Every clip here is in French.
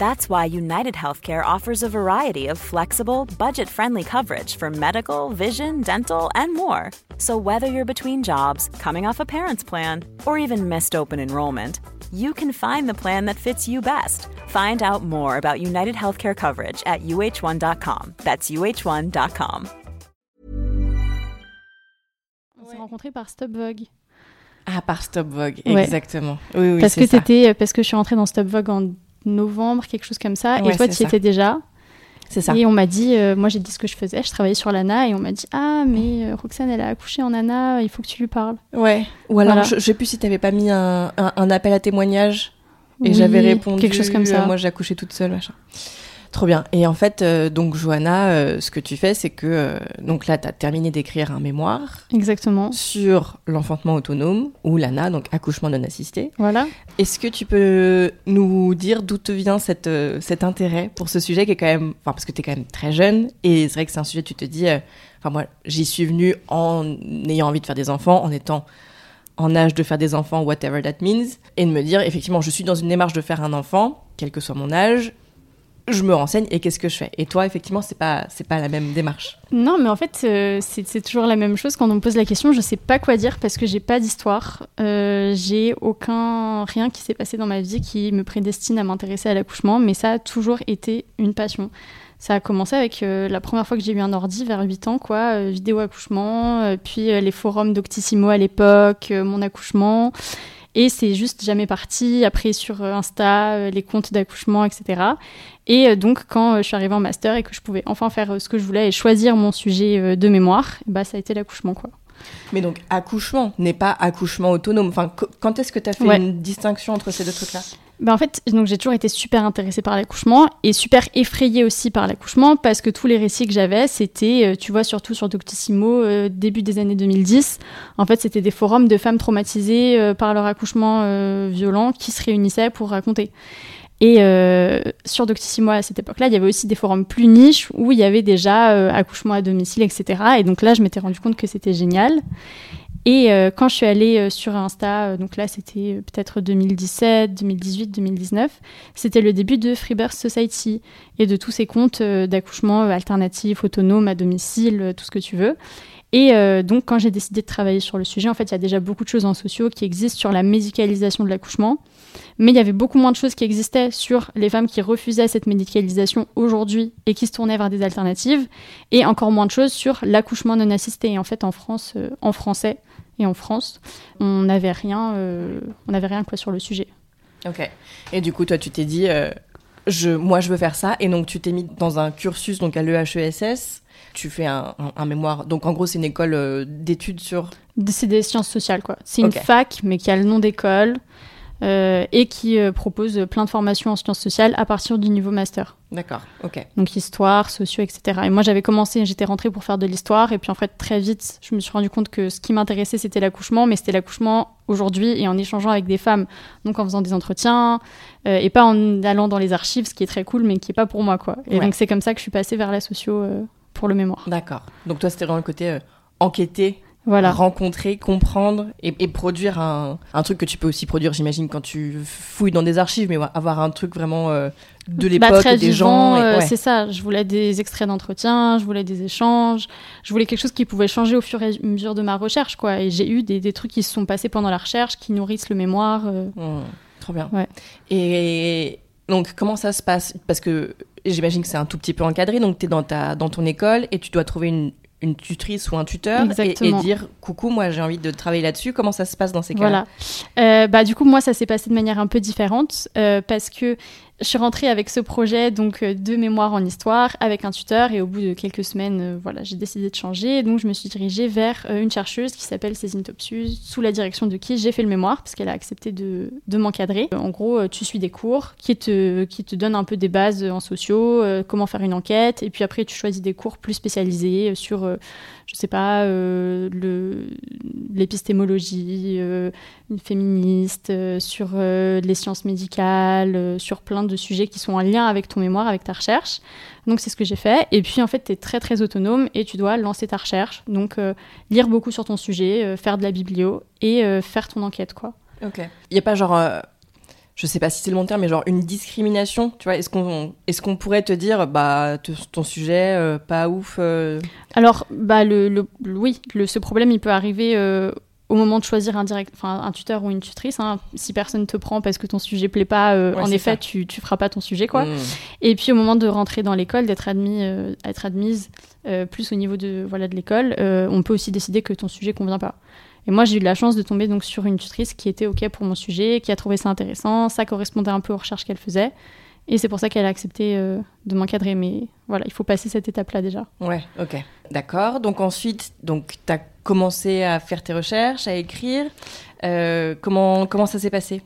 That's why United Healthcare offers a variety of flexible, budget friendly coverage for medical, vision, dental, and more. So, whether you're between jobs, coming off a parent's plan, or even missed open enrollment, you can find the plan that fits you best. Find out more about United Healthcare coverage at uh1.com. That's uh1.com. On s'est rencontrés par Stop Vogue. Ah, par Stop Vogue, Ouais. exactement. Oui, oui, parce que ça. parce que je suis rentrée dans Stop Vogue en novembre, quelque chose comme ça. Ouais, et toi, tu y étais déjà. C'est ça. Et on m'a dit, euh, moi j'ai dit ce que je faisais, je travaillais sur l'ANA et on m'a dit Ah, mais euh, Roxane, elle a accouché en ANA, il faut que tu lui parles. Ouais. Ou alors, Voilà. je, je sais plus si t'avais pas mis un, un, un appel à témoignage et Oui, j'avais répondu. Quelque chose comme ça. euh, moi, j'ai accouché toute seule, machin. Trop bien. Et en fait, euh, donc, Johanna, euh, ce que tu fais, c'est que, euh, donc là, t'as terminé d'écrire un mémoire Exactement. sur l'enfantement autonome ou l'ANA, donc accouchement non assisté. Voilà. Est-ce que tu peux nous dire d'où te vient cette, cet intérêt pour ce sujet qui est quand même, enfin parce que tu es quand même très jeune et c'est vrai que c'est un sujet tu te dis, enfin moi j'y suis venue en ayant envie de faire des enfants, en étant en âge de faire des enfants, whatever that means, et de me dire effectivement je suis dans une démarche de faire un enfant, quel que soit mon âge, je me renseigne et qu'est-ce que je fais. Et toi effectivement c'est pas c'est pas la même démarche. Non, mais en fait, euh, c'est toujours la même chose quand on me pose la question. Je sais pas quoi dire parce que j'ai pas d'histoire. Euh, j'ai aucun rien qui s'est passé dans ma vie qui me prédestine à m'intéresser à l'accouchement, mais ça a toujours été une passion. Ça a commencé avec euh, la première fois que j'ai eu un ordi vers 8 ans, quoi, vidéo accouchement, puis les forums d'Octissimo à l'époque, mon accouchement. Et c'est juste jamais parti. Après, sur euh, Insta, euh, les comptes d'accouchement, etc. Et euh, donc, quand je suis arrivée en master et que je pouvais enfin faire ce que je voulais et choisir mon sujet de mémoire, bah, ça a été l'accouchement, quoi. Mais donc accouchement n'est pas accouchement autonome. Enfin qu- quand est-ce que tu as fait Ouais. une distinction entre ces deux trucs Bah, en fait, j'ai toujours été super intéressée par l'accouchement et super effrayée aussi par l'accouchement parce que tous les récits que j'avais, c'était, euh, tu vois, surtout sur Doctissimo, euh, début des années 2010. En fait, c'était des forums de femmes traumatisées euh, par leur accouchement violent qui se réunissaient pour raconter. Et sur Doctissimo à cette époque-là, il y avait aussi des forums plus niches où il y avait déjà accouchement à domicile, etc. Et donc là, je m'étais rendu compte que c'était génial. Et euh, quand je suis allée euh, sur Insta, euh, donc là c'était peut-être 2017, 2018, 2019, c'était le début de Freebirth Society et de tous ces comptes d'accouchement alternatifs, autonomes, à domicile, tout ce que tu veux. Et donc quand j'ai décidé de travailler sur le sujet, en fait il y a déjà beaucoup de choses en sociaux qui existent sur la médicalisation de l'accouchement, mais il y avait beaucoup moins de choses qui existaient sur les femmes qui refusaient cette médicalisation aujourd'hui et qui se tournaient vers des alternatives, et encore moins de choses sur l'accouchement non assisté. En fait en France, en français, et en France, on n'avait rien, euh, on n'avait rien quoi sur le sujet. Ok. Et du coup, toi, tu t'es dit, euh, je, moi, je veux faire ça. Et donc, tu t'es mis dans un cursus donc à l'EHESS. Tu fais un, un- un mémoire. Donc, en gros, c'est une école euh, d'études sur. C'est des sciences sociales quoi. C'est une fac mais qui a le nom d'école euh, et qui euh, propose plein de formations en sciences sociales à partir du niveau master. D'accord. Ok. Donc histoire, sociaux, etc. Et moi j'avais commencé, j'étais rentrée pour faire de l'histoire et puis en fait très vite je me suis rendu compte que ce qui m'intéressait c'était l'accouchement, mais c'était l'accouchement aujourd'hui et en échangeant avec des femmes, donc en faisant des entretiens euh, et pas en allant dans les archives, ce qui est très cool mais qui est pas pour moi quoi. Et Ouais. donc c'est comme ça que je suis passée vers la socio pour le mémoire. D'accord. Donc, toi, c'était vraiment le côté enquêter Voilà. rencontrer, comprendre et, et produire un, un truc que tu peux aussi produire, j'imagine, quand tu fouilles dans des archives, mais avoir un truc vraiment euh, de Bah, l'époque, très des vivant, gens. et- euh, ouais. C'est ça. Je voulais des extraits d'entretien, je voulais des échanges, je voulais quelque chose qui pouvait changer au fur et à mesure de ma recherche, quoi. Et j'ai eu des, des trucs qui se sont passés pendant la recherche, qui nourrissent le mémoire. euh. Mmh, trop bien. Ouais. Et donc, comment ça se passe? Parce que j'imagine que c'est un tout petit peu encadré, donc tu es dans, ta, dans ton école et tu dois trouver une, une tutrice ou un tuteur et, dire coucou, moi j'ai envie de travailler là-dessus. Comment ça se passe dans ces cas-là? Voilà. Euh, bah, du coup, moi, ça s'est passé de manière un peu différente euh, parce que je suis rentrée avec ce projet donc euh, de mémoire en histoire avec un tuteur et au bout de quelques semaines, euh, voilà, j'ai décidé de changer. Donc, je me suis dirigée vers euh, une chercheuse qui s'appelle Cécile Topsus, sous la direction de qui j'ai fait le mémoire parce qu'elle a accepté de, m'encadrer. En gros, tu suis des cours qui te, qui te donnent un peu des bases en sociaux, comment faire une enquête, et puis après, tu choisis des cours plus spécialisés sur, je sais pas, euh, l'épistémologie, euh, féministe, euh, sur les sciences médicales, sur plein de sujets qui sont en lien avec ton mémoire, avec ta recherche. Donc c'est ce que j'ai fait. Et puis en fait, tu es très très autonome et tu dois lancer ta recherche. Donc lire beaucoup sur ton sujet, faire de la biblio et faire ton enquête, quoi. Ok. Il n'y a pas genre, je sais pas si c'est le bon terme, mais genre une discrimination, tu vois Est-ce qu'on est qu'on pourrait te dire, bah, te- ton sujet, euh, pas ouf euh, Alors, bah, le, le- oui, le, ce problème, il peut arriver euh, au moment de choisir un, direct, enfin, un tuteur ou une tutrice. hein. Si personne te prend parce que ton sujet plaît pas, Ouais, en effet, ça. tu, tu feras pas ton sujet, quoi. hmm. Et puis au moment de rentrer dans l'école, d'être admis, être admise plus au niveau de voilà de l'école, on peut aussi décider que ton sujet convient pas. Et moi, j'ai eu la chance de tomber donc sur une tutrice qui était ok pour mon sujet, qui a trouvé ça intéressant, ça correspondait un peu aux recherches qu'elle faisait, et c'est pour ça qu'elle a accepté euh, de m'encadrer. Mais voilà, il faut passer cette étape-là déjà. Ouais, ok. D'accord. Donc ensuite, donc tu as commencé à faire tes recherches, à écrire. Euh, comment, comment ça s'est passé?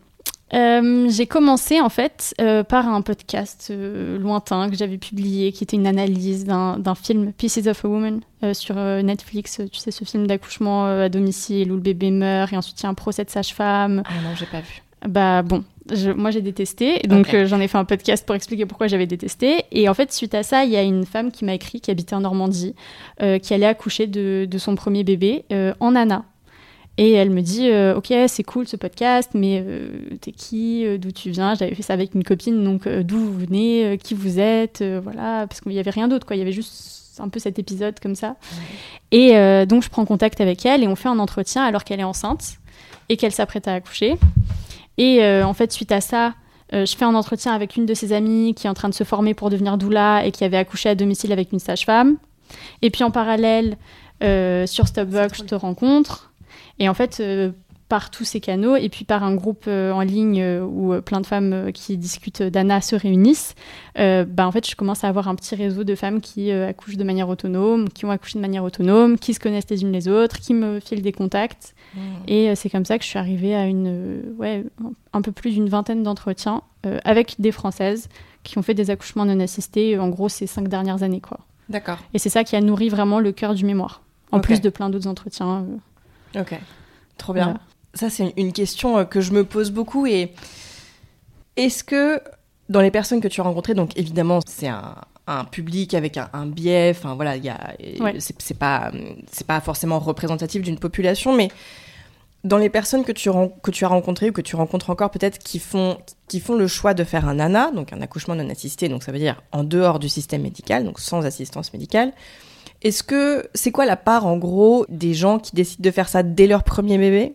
Euh, j'ai commencé en fait euh, par un podcast euh, lointain que j'avais publié, qui était une analyse d'un d'un film Pieces of a Woman sur Netflix. Tu sais, ce film d'accouchement à domicile où le bébé meurt et ensuite il y a un procès de sage-femme. Ah non, j'ai pas vu. Bah bon, je- moi j'ai détesté, donc euh, j'en ai fait un podcast pour expliquer pourquoi j'avais détesté. Et en fait, suite à ça, il y a une femme qui m'a écrit, qui habitait en Normandie, euh, qui allait accoucher de, de son premier bébé euh, en Anna. Et elle me dit, euh, ok, c'est cool ce podcast, mais euh, t'es qui, euh, d'où tu viens? J'avais fait ça avec une copine, donc euh, d'où vous venez, qui vous êtes, voilà, parce qu'il n'y avait rien d'autre, quoi. Il y avait juste un peu cet épisode comme ça. Et donc je prends contact avec elle et on fait un entretien alors qu'elle est enceinte et qu'elle s'apprête à accoucher. Et en fait, suite à ça, je fais un entretien avec une de ses amies qui est en train de se former pour devenir doula et qui avait accouché à domicile avec une sage-femme. Et puis en parallèle, sur Stopbox, je te rencontre. Et en fait, euh, par tous ces canaux, et puis par un groupe euh, en ligne euh, où plein de femmes euh, qui discutent d'Anna se réunissent, bah, en fait, je commence à avoir un petit réseau de femmes qui accouchent de manière autonome, qui ont accouché de manière autonome, qui se connaissent les unes les autres, qui me filent des contacts. Et euh, c'est comme ça que je suis arrivée à une, ouais, un peu plus d'une vingtaine d'entretiens avec des Françaises qui ont fait des accouchements non assistés, en gros, ces cinq dernières années. Quoi. D'accord. Et c'est ça qui a nourri vraiment le cœur du mémoire, en plus de plein d'autres entretiens. Ok. Trop bien. Ça, c'est une question euh, que je me pose beaucoup. Et est-ce que dans les personnes que tu as rencontrées, donc évidemment, c'est un, un public avec un, un biais, enfin voilà, Ouais. c'est pas, pas forcément représentatif d'une population, mais dans les personnes que tu, que tu as rencontrées ou que tu rencontres encore peut-être qui font, qui font le choix de faire un ANA, donc un accouchement non assisté, donc ça veut dire en dehors du système médical, donc sans assistance médicale, est-ce que c'est quoi la part en gros des gens qui décident de faire ça dès leur premier bébé?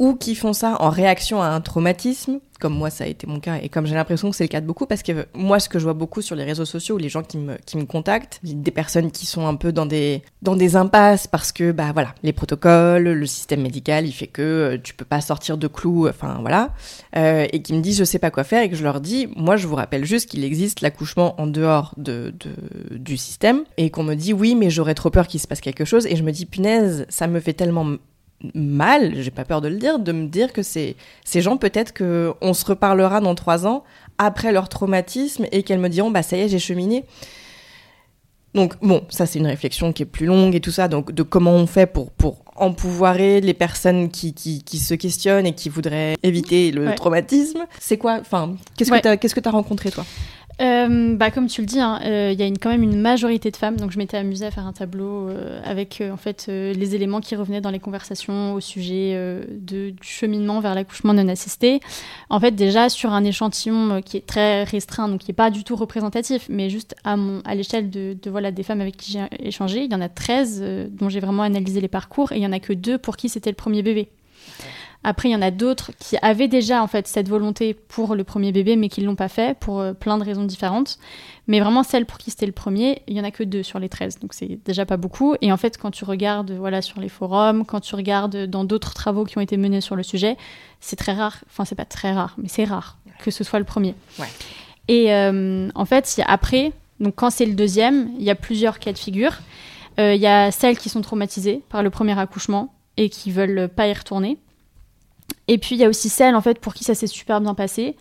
Ou qui font ça en réaction à un traumatisme, comme moi ça a été mon cas et comme j'ai l'impression que c'est le cas de beaucoup, parce que moi ce que je vois beaucoup sur les réseaux sociaux, les gens qui me, qui me contactent, des personnes qui sont un peu dans des, dans des impasses parce que bah voilà, les protocoles, le système médical, il fait que euh, tu peux pas sortir de clous, enfin voilà, euh, et qui me disent je sais pas quoi faire et que je leur dis, moi je vous rappelle juste qu'il existe l'accouchement en dehors de, de- du système et qu'on me dit oui mais j'aurais trop peur qu'il se passe quelque chose et je me dis punaise, ça me fait tellement mal, j'ai pas peur de le dire, de me dire que c'est ces gens peut-être que on se reparlera dans trois ans après leur traumatisme et qu'elles me diront bah ça y est j'ai cheminé. Donc bon, ça c'est une réflexion qui est plus longue et tout ça, donc de comment on fait pour pour empouvoirer les personnes qui, qui, qui se questionnent et qui voudraient éviter le Ouais. traumatisme. C'est quoi Enfin, qu'est-ce Ouais. que qu'est-ce que t'as rencontré toi? Euh, bah, comme tu le dis, il hein, euh, y a quand même une majorité de femmes. Donc, je m'étais amusée à faire un tableau euh, avec en fait les éléments qui revenaient dans les conversations au sujet du cheminement vers l'accouchement non assisté. En fait, déjà sur un échantillon qui est très restreint, donc qui n'est pas du tout représentatif, mais juste à, l'échelle de, voilà, des femmes avec qui j'ai échangé, il y en a 13 dont j'ai vraiment analysé les parcours et il y en a que deux pour qui c'était le premier bébé. Après, il y en a d'autres qui avaient déjà en fait cette volonté pour le premier bébé, mais qui ne l'ont pas fait pour euh, plein de raisons différentes. Mais vraiment, celle pour qui c'était le premier, il y en a que deux sur les 13, donc c'est déjà pas beaucoup. Et en fait, quand tu regardes voilà sur les forums, quand tu regardes dans d'autres travaux qui ont été menés sur le sujet, c'est très rare. Enfin, c'est pas très rare, mais c'est rare que ce soit le premier. Et euh, en fait, après, donc quand c'est le deuxième, il y a plusieurs cas de figure. Euh, il y a celles qui sont traumatisées par le premier accouchement et qui veulent pas y retourner. Et puis il y a aussi celles en fait pour qui ça s'est super bien passé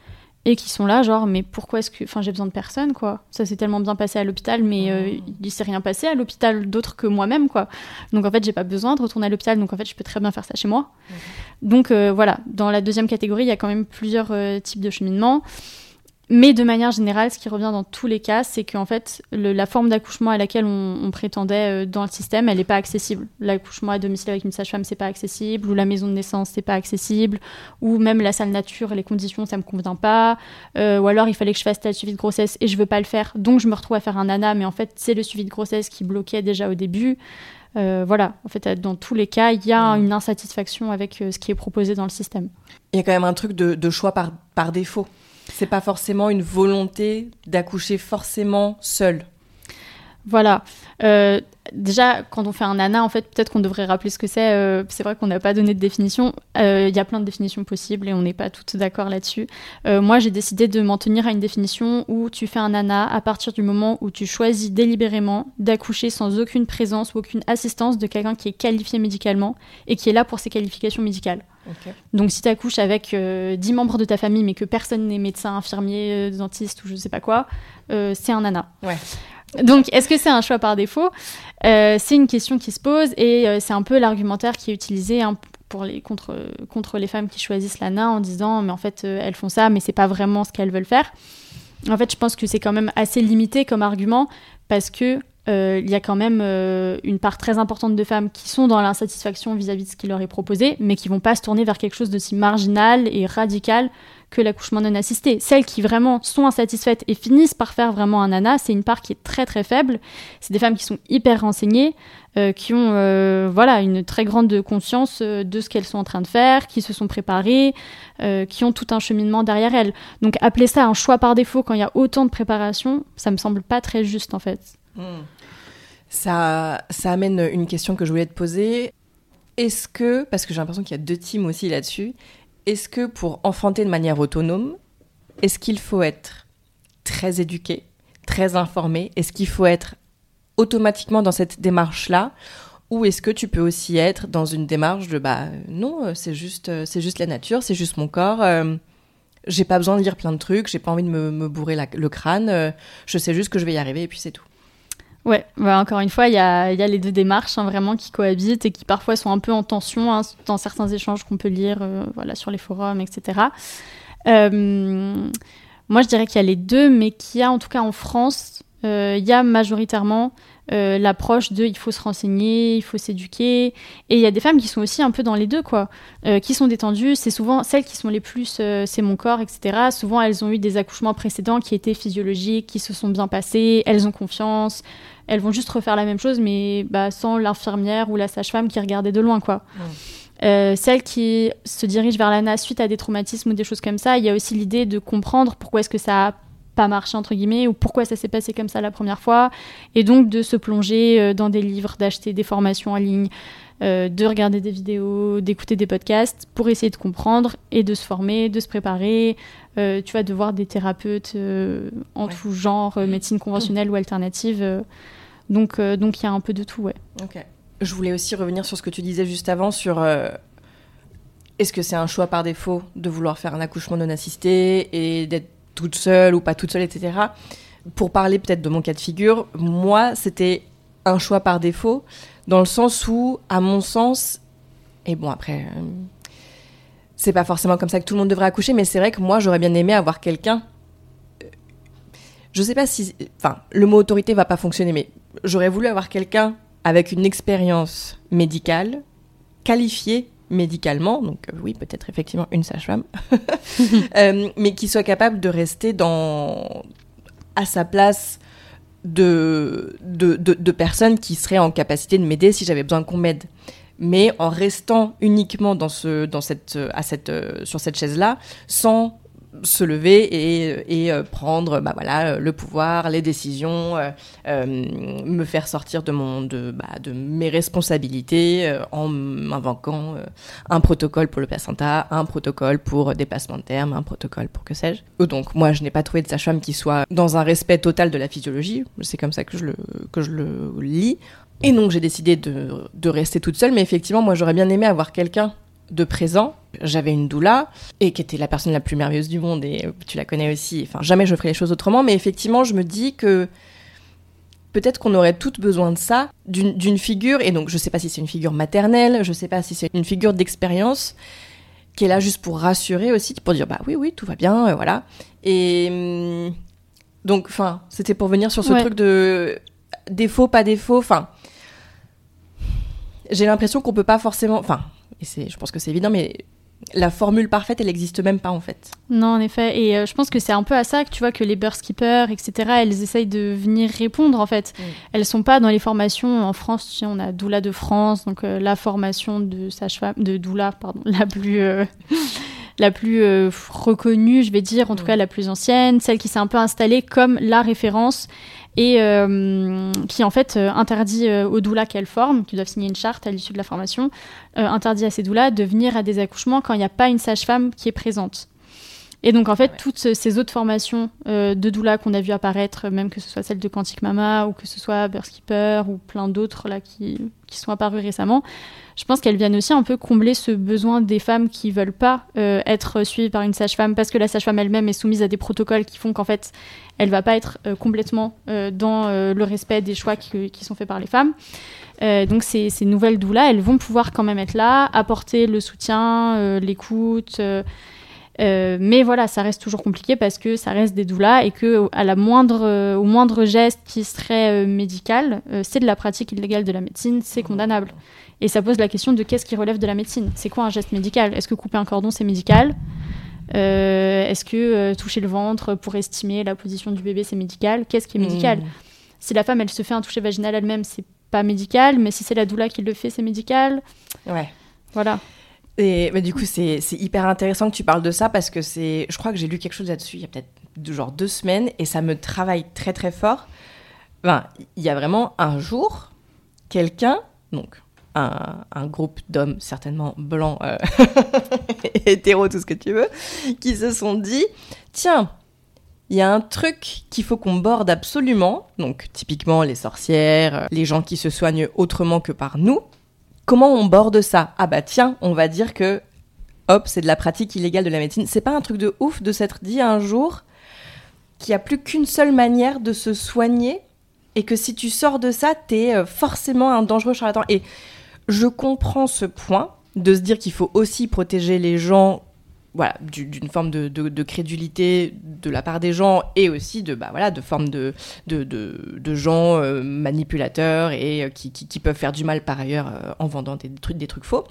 et qui sont là genre mais pourquoi est-ce que enfin j'ai besoin de personne quoi. Ça s'est tellement bien passé à l'hôpital mais euh, il s'est rien passé à l'hôpital d'autre que moi-même quoi. Donc en fait j'ai pas besoin de retourner à l'hôpital donc en fait je peux très bien faire ça chez moi. Donc euh, voilà. Dans la deuxième catégorie il y a quand même plusieurs euh, types de cheminement mais de manière générale, ce qui revient dans tous les cas, c'est qu'en fait, la forme d'accouchement à laquelle on, prétendait euh, dans le système, elle n'est pas accessible. L'accouchement à domicile avec une sage-femme, c'est pas accessible, ou la maison de naissance, c'est pas accessible, ou même la salle nature, les conditions, ça me convient pas, euh, ou alors il fallait que je fasse tel suivi de grossesse et je veux pas le faire, donc je me retrouve à faire un nana, mais en fait, c'est le suivi de grossesse qui bloquait déjà au début. Euh, voilà, en fait, dans tous les cas, il y a une insatisfaction avec ce qui est proposé dans le système. Il y a quand même un truc de, choix par, par défaut. C'est pas forcément une volonté d'accoucher forcément seul. Voilà. Euh, déjà, quand on fait un nana, en fait, peut-être qu'on devrait rappeler ce que c'est. Euh, c'est vrai qu'on n'a pas donné de définition. Euh, il y a plein de définitions possibles et on n'est pas toutes d'accord là-dessus. moi, j'ai décidé de m'en tenir à une définition où tu fais un nana à partir du moment où tu choisis délibérément d'accoucher sans aucune présence ou aucune assistance de quelqu'un qui est qualifié médicalement et qui est là pour ses qualifications médicales. Donc si tu accouches avec 10 euh, membres de ta famille mais que personne n'est médecin, infirmier, euh, dentiste ou je sais pas quoi, euh, c'est un nana. Donc est-ce que c'est un choix par défaut? C'est une question qui se pose et c'est un peu l'argumentaire qui est utilisé hein, pour les, contre, contre les femmes qui choisissent l'ANA en disant mais en fait elles font ça mais c'est pas vraiment ce qu'elles veulent faire. En fait je pense que c'est quand même assez limité comme argument parce que euh, il y a quand même euh, une part très importante de femmes qui sont dans l'insatisfaction vis-à-vis de ce qui leur est proposé, mais qui vont pas se tourner vers quelque chose de si marginal et radical que l'accouchement non assisté. Celles qui vraiment sont insatisfaites et finissent par faire vraiment un ANA, c'est une part qui est très très faible. C'est des femmes qui sont hyper renseignées, euh, qui ont voilà une très grande conscience de ce qu'elles sont en train de faire, qui se sont préparées, qui ont tout un cheminement derrière elles. Donc appeler ça un choix par défaut quand il y a autant de préparation, ça me semble pas très juste en fait. Hmm. Ça, ça amène une question que je voulais te poser. Est-ce que, parce que j'ai l'impression qu'il y a deux teams aussi là-dessus, est-ce que pour enfanter de manière autonome, est-ce qu'il faut être très éduqué, très informé? Est-ce qu'il faut être automatiquement dans cette démarche-là? Ou est-ce que tu peux aussi être dans une démarche de bah non, c'est juste c'est juste la nature, c'est juste mon corps. Euh, j'ai pas besoin de lire plein de trucs, j'ai pas envie de me, bourrer le crâne. Euh, je sais juste que je vais y arriver et puis c'est tout. Ouais, bah, encore une fois, il y a, les deux démarches hein, vraiment qui cohabitent et qui parfois sont un peu en tension hein, dans certains échanges qu'on peut lire euh, voilà, sur les forums, etc. Euh, moi, je dirais qu'il y a les deux, mais qu'il y a en tout cas en France, euh, il y a majoritairement l'approche de il faut se renseigner, il faut s'éduquer. Et il y a des femmes qui sont aussi un peu dans les deux, quoi, qui sont détendues. C'est souvent celles qui sont les plus c'est mon corps, etc. Souvent, elles ont eu des accouchements précédents qui étaient physiologiques, qui se sont bien passés, elles ont confiance. Elles vont juste refaire la même chose, mais bah, sans l'infirmière ou la sage-femme qui regardait de loin, quoi. celles qui se dirigent vers l'ANA suite à des traumatismes ou des choses comme ça, il y a aussi l'idée de comprendre pourquoi est-ce que ça a pas marché entre guillemets ou pourquoi ça s'est passé comme ça la première fois et donc de se plonger euh, dans des livres, d'acheter des formations en ligne, euh, de regarder des vidéos, d'écouter des podcasts pour essayer de comprendre et de se former, de se préparer. Euh, tu vas de voir des thérapeutes en tout genre, médecine conventionnelle ou alternative. Donc donc il y a un peu de tout, ouais. Je voulais aussi revenir sur ce que tu disais juste avant sur est-ce que c'est un choix par défaut de vouloir faire un accouchement non assisté et d'être toute seule ou pas toute seule, etc. Pour parler peut-être de mon cas de figure, moi, c'était un choix par défaut, dans le sens où, à mon sens, et bon, après, euh, c'est pas forcément comme ça que tout le monde devrait accoucher, mais c'est vrai que moi, j'aurais bien aimé avoir quelqu'un. Je sais pas si, enfin, le mot autorité va pas fonctionner, mais j'aurais voulu avoir quelqu'un avec une expérience médicale, qualifiée médicalement, donc euh, oui, peut-être effectivement une sage-femme, euh, mais qui soit capable de rester dans à sa place de, de, personnes qui seraient en capacité de m'aider si j'avais besoin qu'on m'aide. Mais en restant uniquement dans ce, dans cette, à cette, euh, sur cette chaise-là, sans se lever et, euh, prendre bah voilà, le pouvoir, les décisions, euh, euh, me faire sortir de, mon, de, bah, mes responsabilités euh, en m'inventant euh, un protocole pour le placenta, un protocole pour dépassement de terme, un protocole pour que sais-je. Euh, Donc moi, je n'ai pas trouvé de sage-femme qui soit dans un respect total de la physiologie. C'est comme ça que je le, que je le lis. Et donc j'ai décidé de, de rester toute seule, mais effectivement, moi j'aurais bien aimé avoir quelqu'un de présent. J'avais une doula et qui était la personne la plus merveilleuse du monde et euh, tu la connais aussi. Enfin, jamais je ferais les choses autrement, mais effectivement, je me dis que peut-être qu'on aurait toutes besoin de ça, d'une figure, et donc je sais pas si c'est une figure maternelle, je sais pas si c'est une figure d'expérience qui est là juste pour rassurer aussi, pour dire bah oui, oui, tout va bien, euh, voilà. Et hum, donc, enfin, c'était pour venir sur ce Ouais. truc de défaut, pas défaut, enfin. J'ai l'impression qu'on peut pas forcément. Enfin, et c'est, je pense que c'est évident, mais la formule parfaite, elle n'existe même pas en fait. Non, en effet. Et euh, je pense que c'est un peu à ça que tu vois que les birth keepers, etc., elles essayent de venir répondre en fait. Mm. Elles sont pas dans les formations en France. Tu sais, on a Doula de France, donc euh, la formation de sage-femme, de Doula, pardon, la plus. euh, la plus euh, reconnue, je vais dire, en tout Mm. cas la plus ancienne, celle qui s'est un peu installée comme la référence et euh, qui en fait euh, interdit euh, aux doulas qu'elles forment, qui doivent signer une charte à l'issue de la formation, interdit à ces doulas de venir à des accouchements quand il n'y a pas une sage-femme qui est présente. Et donc en fait, toutes ces autres formations euh, de doula qu'on a vu apparaître, même que ce soit celle de Quantic Mama ou que ce soit Birth Keeper ou plein d'autres là qui, qui sont apparues récemment, je pense qu'elles viennent aussi un peu combler ce besoin des femmes qui veulent pas euh, être suivies par une sage-femme parce que la sage-femme elle-même est soumise à des protocoles qui font qu'en fait elle va pas être euh, complètement dans le respect des choix qui, qui sont faits par les femmes. Donc ces, ces nouvelles doulas, elles vont pouvoir quand même être là, apporter le soutien, l'écoute. Euh, euh, mais voilà, ça reste toujours compliqué parce que ça reste des doulas et que à la moindre, euh, au moindre geste qui serait euh, médical, euh, c'est de la pratique illégale de la médecine, c'est condamnable. Et ça pose la question de qu'est-ce qui relève de la médecine? C'est quoi un geste médical? Est-ce que couper un cordon c'est médical? Euh, Est-ce que euh, toucher le ventre pour estimer la position du bébé c'est médical? Qu'est-ce qui est médical? Mm. Si la femme elle se fait un toucher vaginal elle-même, c'est pas médical, mais si c'est la doula qui le fait, c'est médical. Ouais. Voilà. Mais du coup, c'est hyper intéressant que tu parles de ça parce que c'est, je crois que j'ai lu quelque chose là-dessus il y a peut-être genre deux semaines et ça me travaille très très fort. Enfin, il y a vraiment un jour, quelqu'un, donc un, un groupe d'hommes certainement blancs, euh, hétéros, tout ce que tu veux, qui se sont dit, tiens, il y a un truc qu'il faut qu'on borde absolument, donc typiquement les sorcières, euh, les gens qui se soignent autrement que par nous. Comment on borde ça? Ah bah tiens, on va dire que hop, c'est de la pratique illégale de la médecine. C'est pas un truc de ouf de s'être dit un jour qu'il n'y a plus qu'une seule manière de se soigner et que si tu sors de ça, t'es euh, forcément un dangereux charlatan. Et je comprends ce point de se dire qu'il faut aussi protéger les gens voilà, du- d'une forme de, de- crédulité de la part des gens et aussi de, bah, voilà, de forme de, de, de, gens euh, manipulateurs et euh, qui, qui, peuvent faire du mal par ailleurs euh, en vendant des trucs, des trucs faux.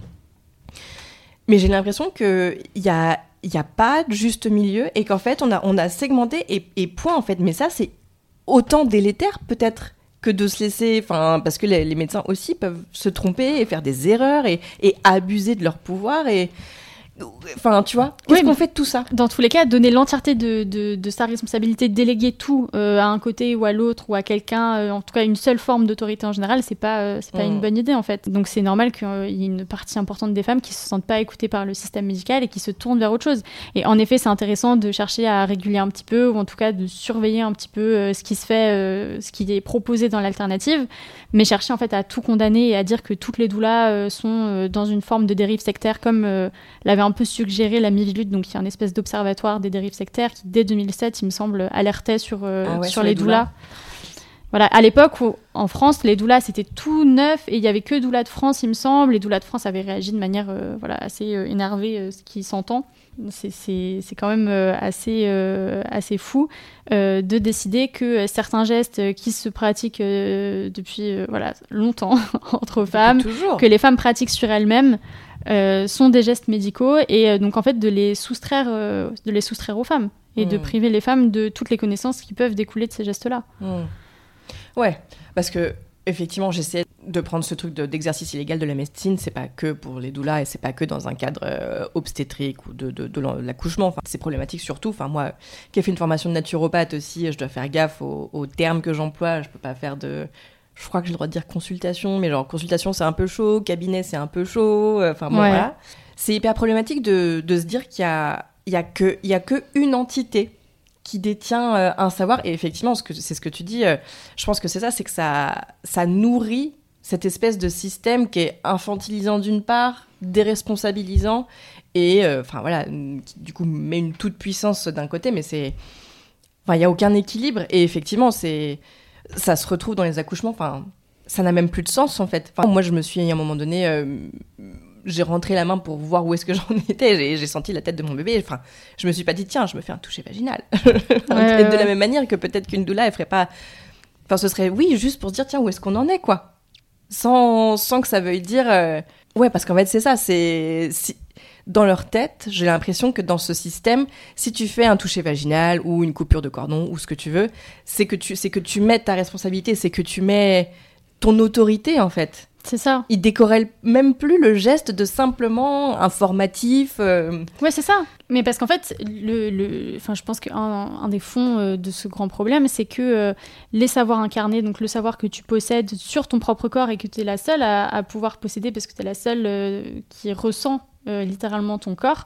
Mais j'ai l'impression qu'il n'y a, y a pas de juste milieu et qu'en fait, on a, on a segmenté et, et point en fait. Mais ça, c'est autant délétère peut-être que de se laisser, parce que les, les médecins aussi peuvent se tromper et faire des erreurs et, et abuser de leur pouvoir et, enfin, tu vois, qu'est-ce Oui, qu'on fait de tout ça? Dans tous les cas, donner l'entièreté de, de, de sa responsabilité, déléguer tout euh, à un côté ou à l'autre ou à quelqu'un, euh, en tout cas une seule forme d'autorité en général, c'est pas, euh, c'est pas Mm. une bonne idée en fait. Donc c'est normal qu'il y ait une partie importante des femmes qui se sentent pas écoutées par le système médical et qui se tournent vers autre chose. Et en effet, c'est intéressant de chercher à réguler un petit peu ou en tout cas de surveiller un petit peu ce qui se fait, ce qui est proposé dans l'alternative, mais chercher en fait à tout condamner et à dire que toutes les doulas sont dans une forme de dérive sectaire comme l'avait un peu suggéré la Mivilude, donc il y a un espèce d'observatoire des dérives sectaires qui, dès 2007, il me semble, alertait sur, euh, Ah ouais, sur, les doulas. voilà, à l'époque où en France, les doulas c'était tout neuf et il y avait que doulas de France, il me semble. Les doulas de France avaient réagi de manière euh, voilà assez euh, énervée, ce qui s'entend. C'est quand même assez, assez fou de décider que certains gestes qui se pratiquent depuis voilà, longtemps entre femmes, que les femmes pratiquent sur elles-mêmes, sont des gestes médicaux et donc en fait de les soustraire, de les soustraire aux femmes et de hmm. priver les femmes de toutes les connaissances qui peuvent découler de ces gestes-là. Hmm. Ouais, parce que effectivement, j'essaie de prendre ce truc d'exercice illégal de la médecine. C'est pas que pour les doulas et c'est pas que dans un cadre euh, obstétrique ou de, de, l'accouchement. Enfin, c'est problématique surtout. Enfin, moi, qui ai fait une formation de naturopathe aussi, je dois faire gaffe aux, termes que j'emploie. Je peux pas faire de. Je crois que j'ai le droit de dire consultation, mais genre consultation c'est un peu chaud, cabinet c'est un peu chaud. Euh, enfin, bon, voilà. C'est hyper problématique de, de se dire qu'il y a, il y a que, il y a que une entité qui détient euh, un savoir. Et effectivement, c'est ce que tu dis, euh, je pense que c'est ça, c'est que ça, ça nourrit cette espèce de système qui est infantilisant d'une part, déresponsabilisant, et euh, enfin voilà, qui du coup met une toute puissance d'un côté, mais c'est. Enfin, il n'y a aucun équilibre, et effectivement, c'est. Ça se retrouve dans les accouchements, enfin, ça n'a même plus de sens en fait. Enfin, moi, je me suis à un moment donné j'ai rentré la main pour voir où est-ce que j'en étais. J'ai senti la tête de mon bébé. Enfin, je me suis pas dit, tiens, je me fais un toucher vaginal. de la même manière que peut-être qu'une doula, elle ferait pas. Enfin, ce serait, oui, juste pour se dire, tiens, où est-ce qu'on en est, quoi. Sans, sans que ça veuille dire. Euh, ouais, parce qu'en fait, c'est ça. C'est. Si... Dans leur tête, j'ai l'impression que dans ce système, si tu fais un toucher vaginal ou une coupure de cordon ou ce que tu veux, c'est que tu, c'est que tu mets ta responsabilité, c'est que tu mets ton autorité, en fait. C'est ça. Il décorait même plus le geste de simplement informatif. Euh. Ouais, c'est ça. Mais parce qu'en fait, le, le, enfin, je pense qu'un un des fonds euh, de ce grand problème, c'est que euh, les savoirs incarnés, donc le savoir que tu possèdes sur ton propre corps et que tu es la seule à, à, pouvoir posséder parce que tu es la seule qui ressent littéralement ton corps,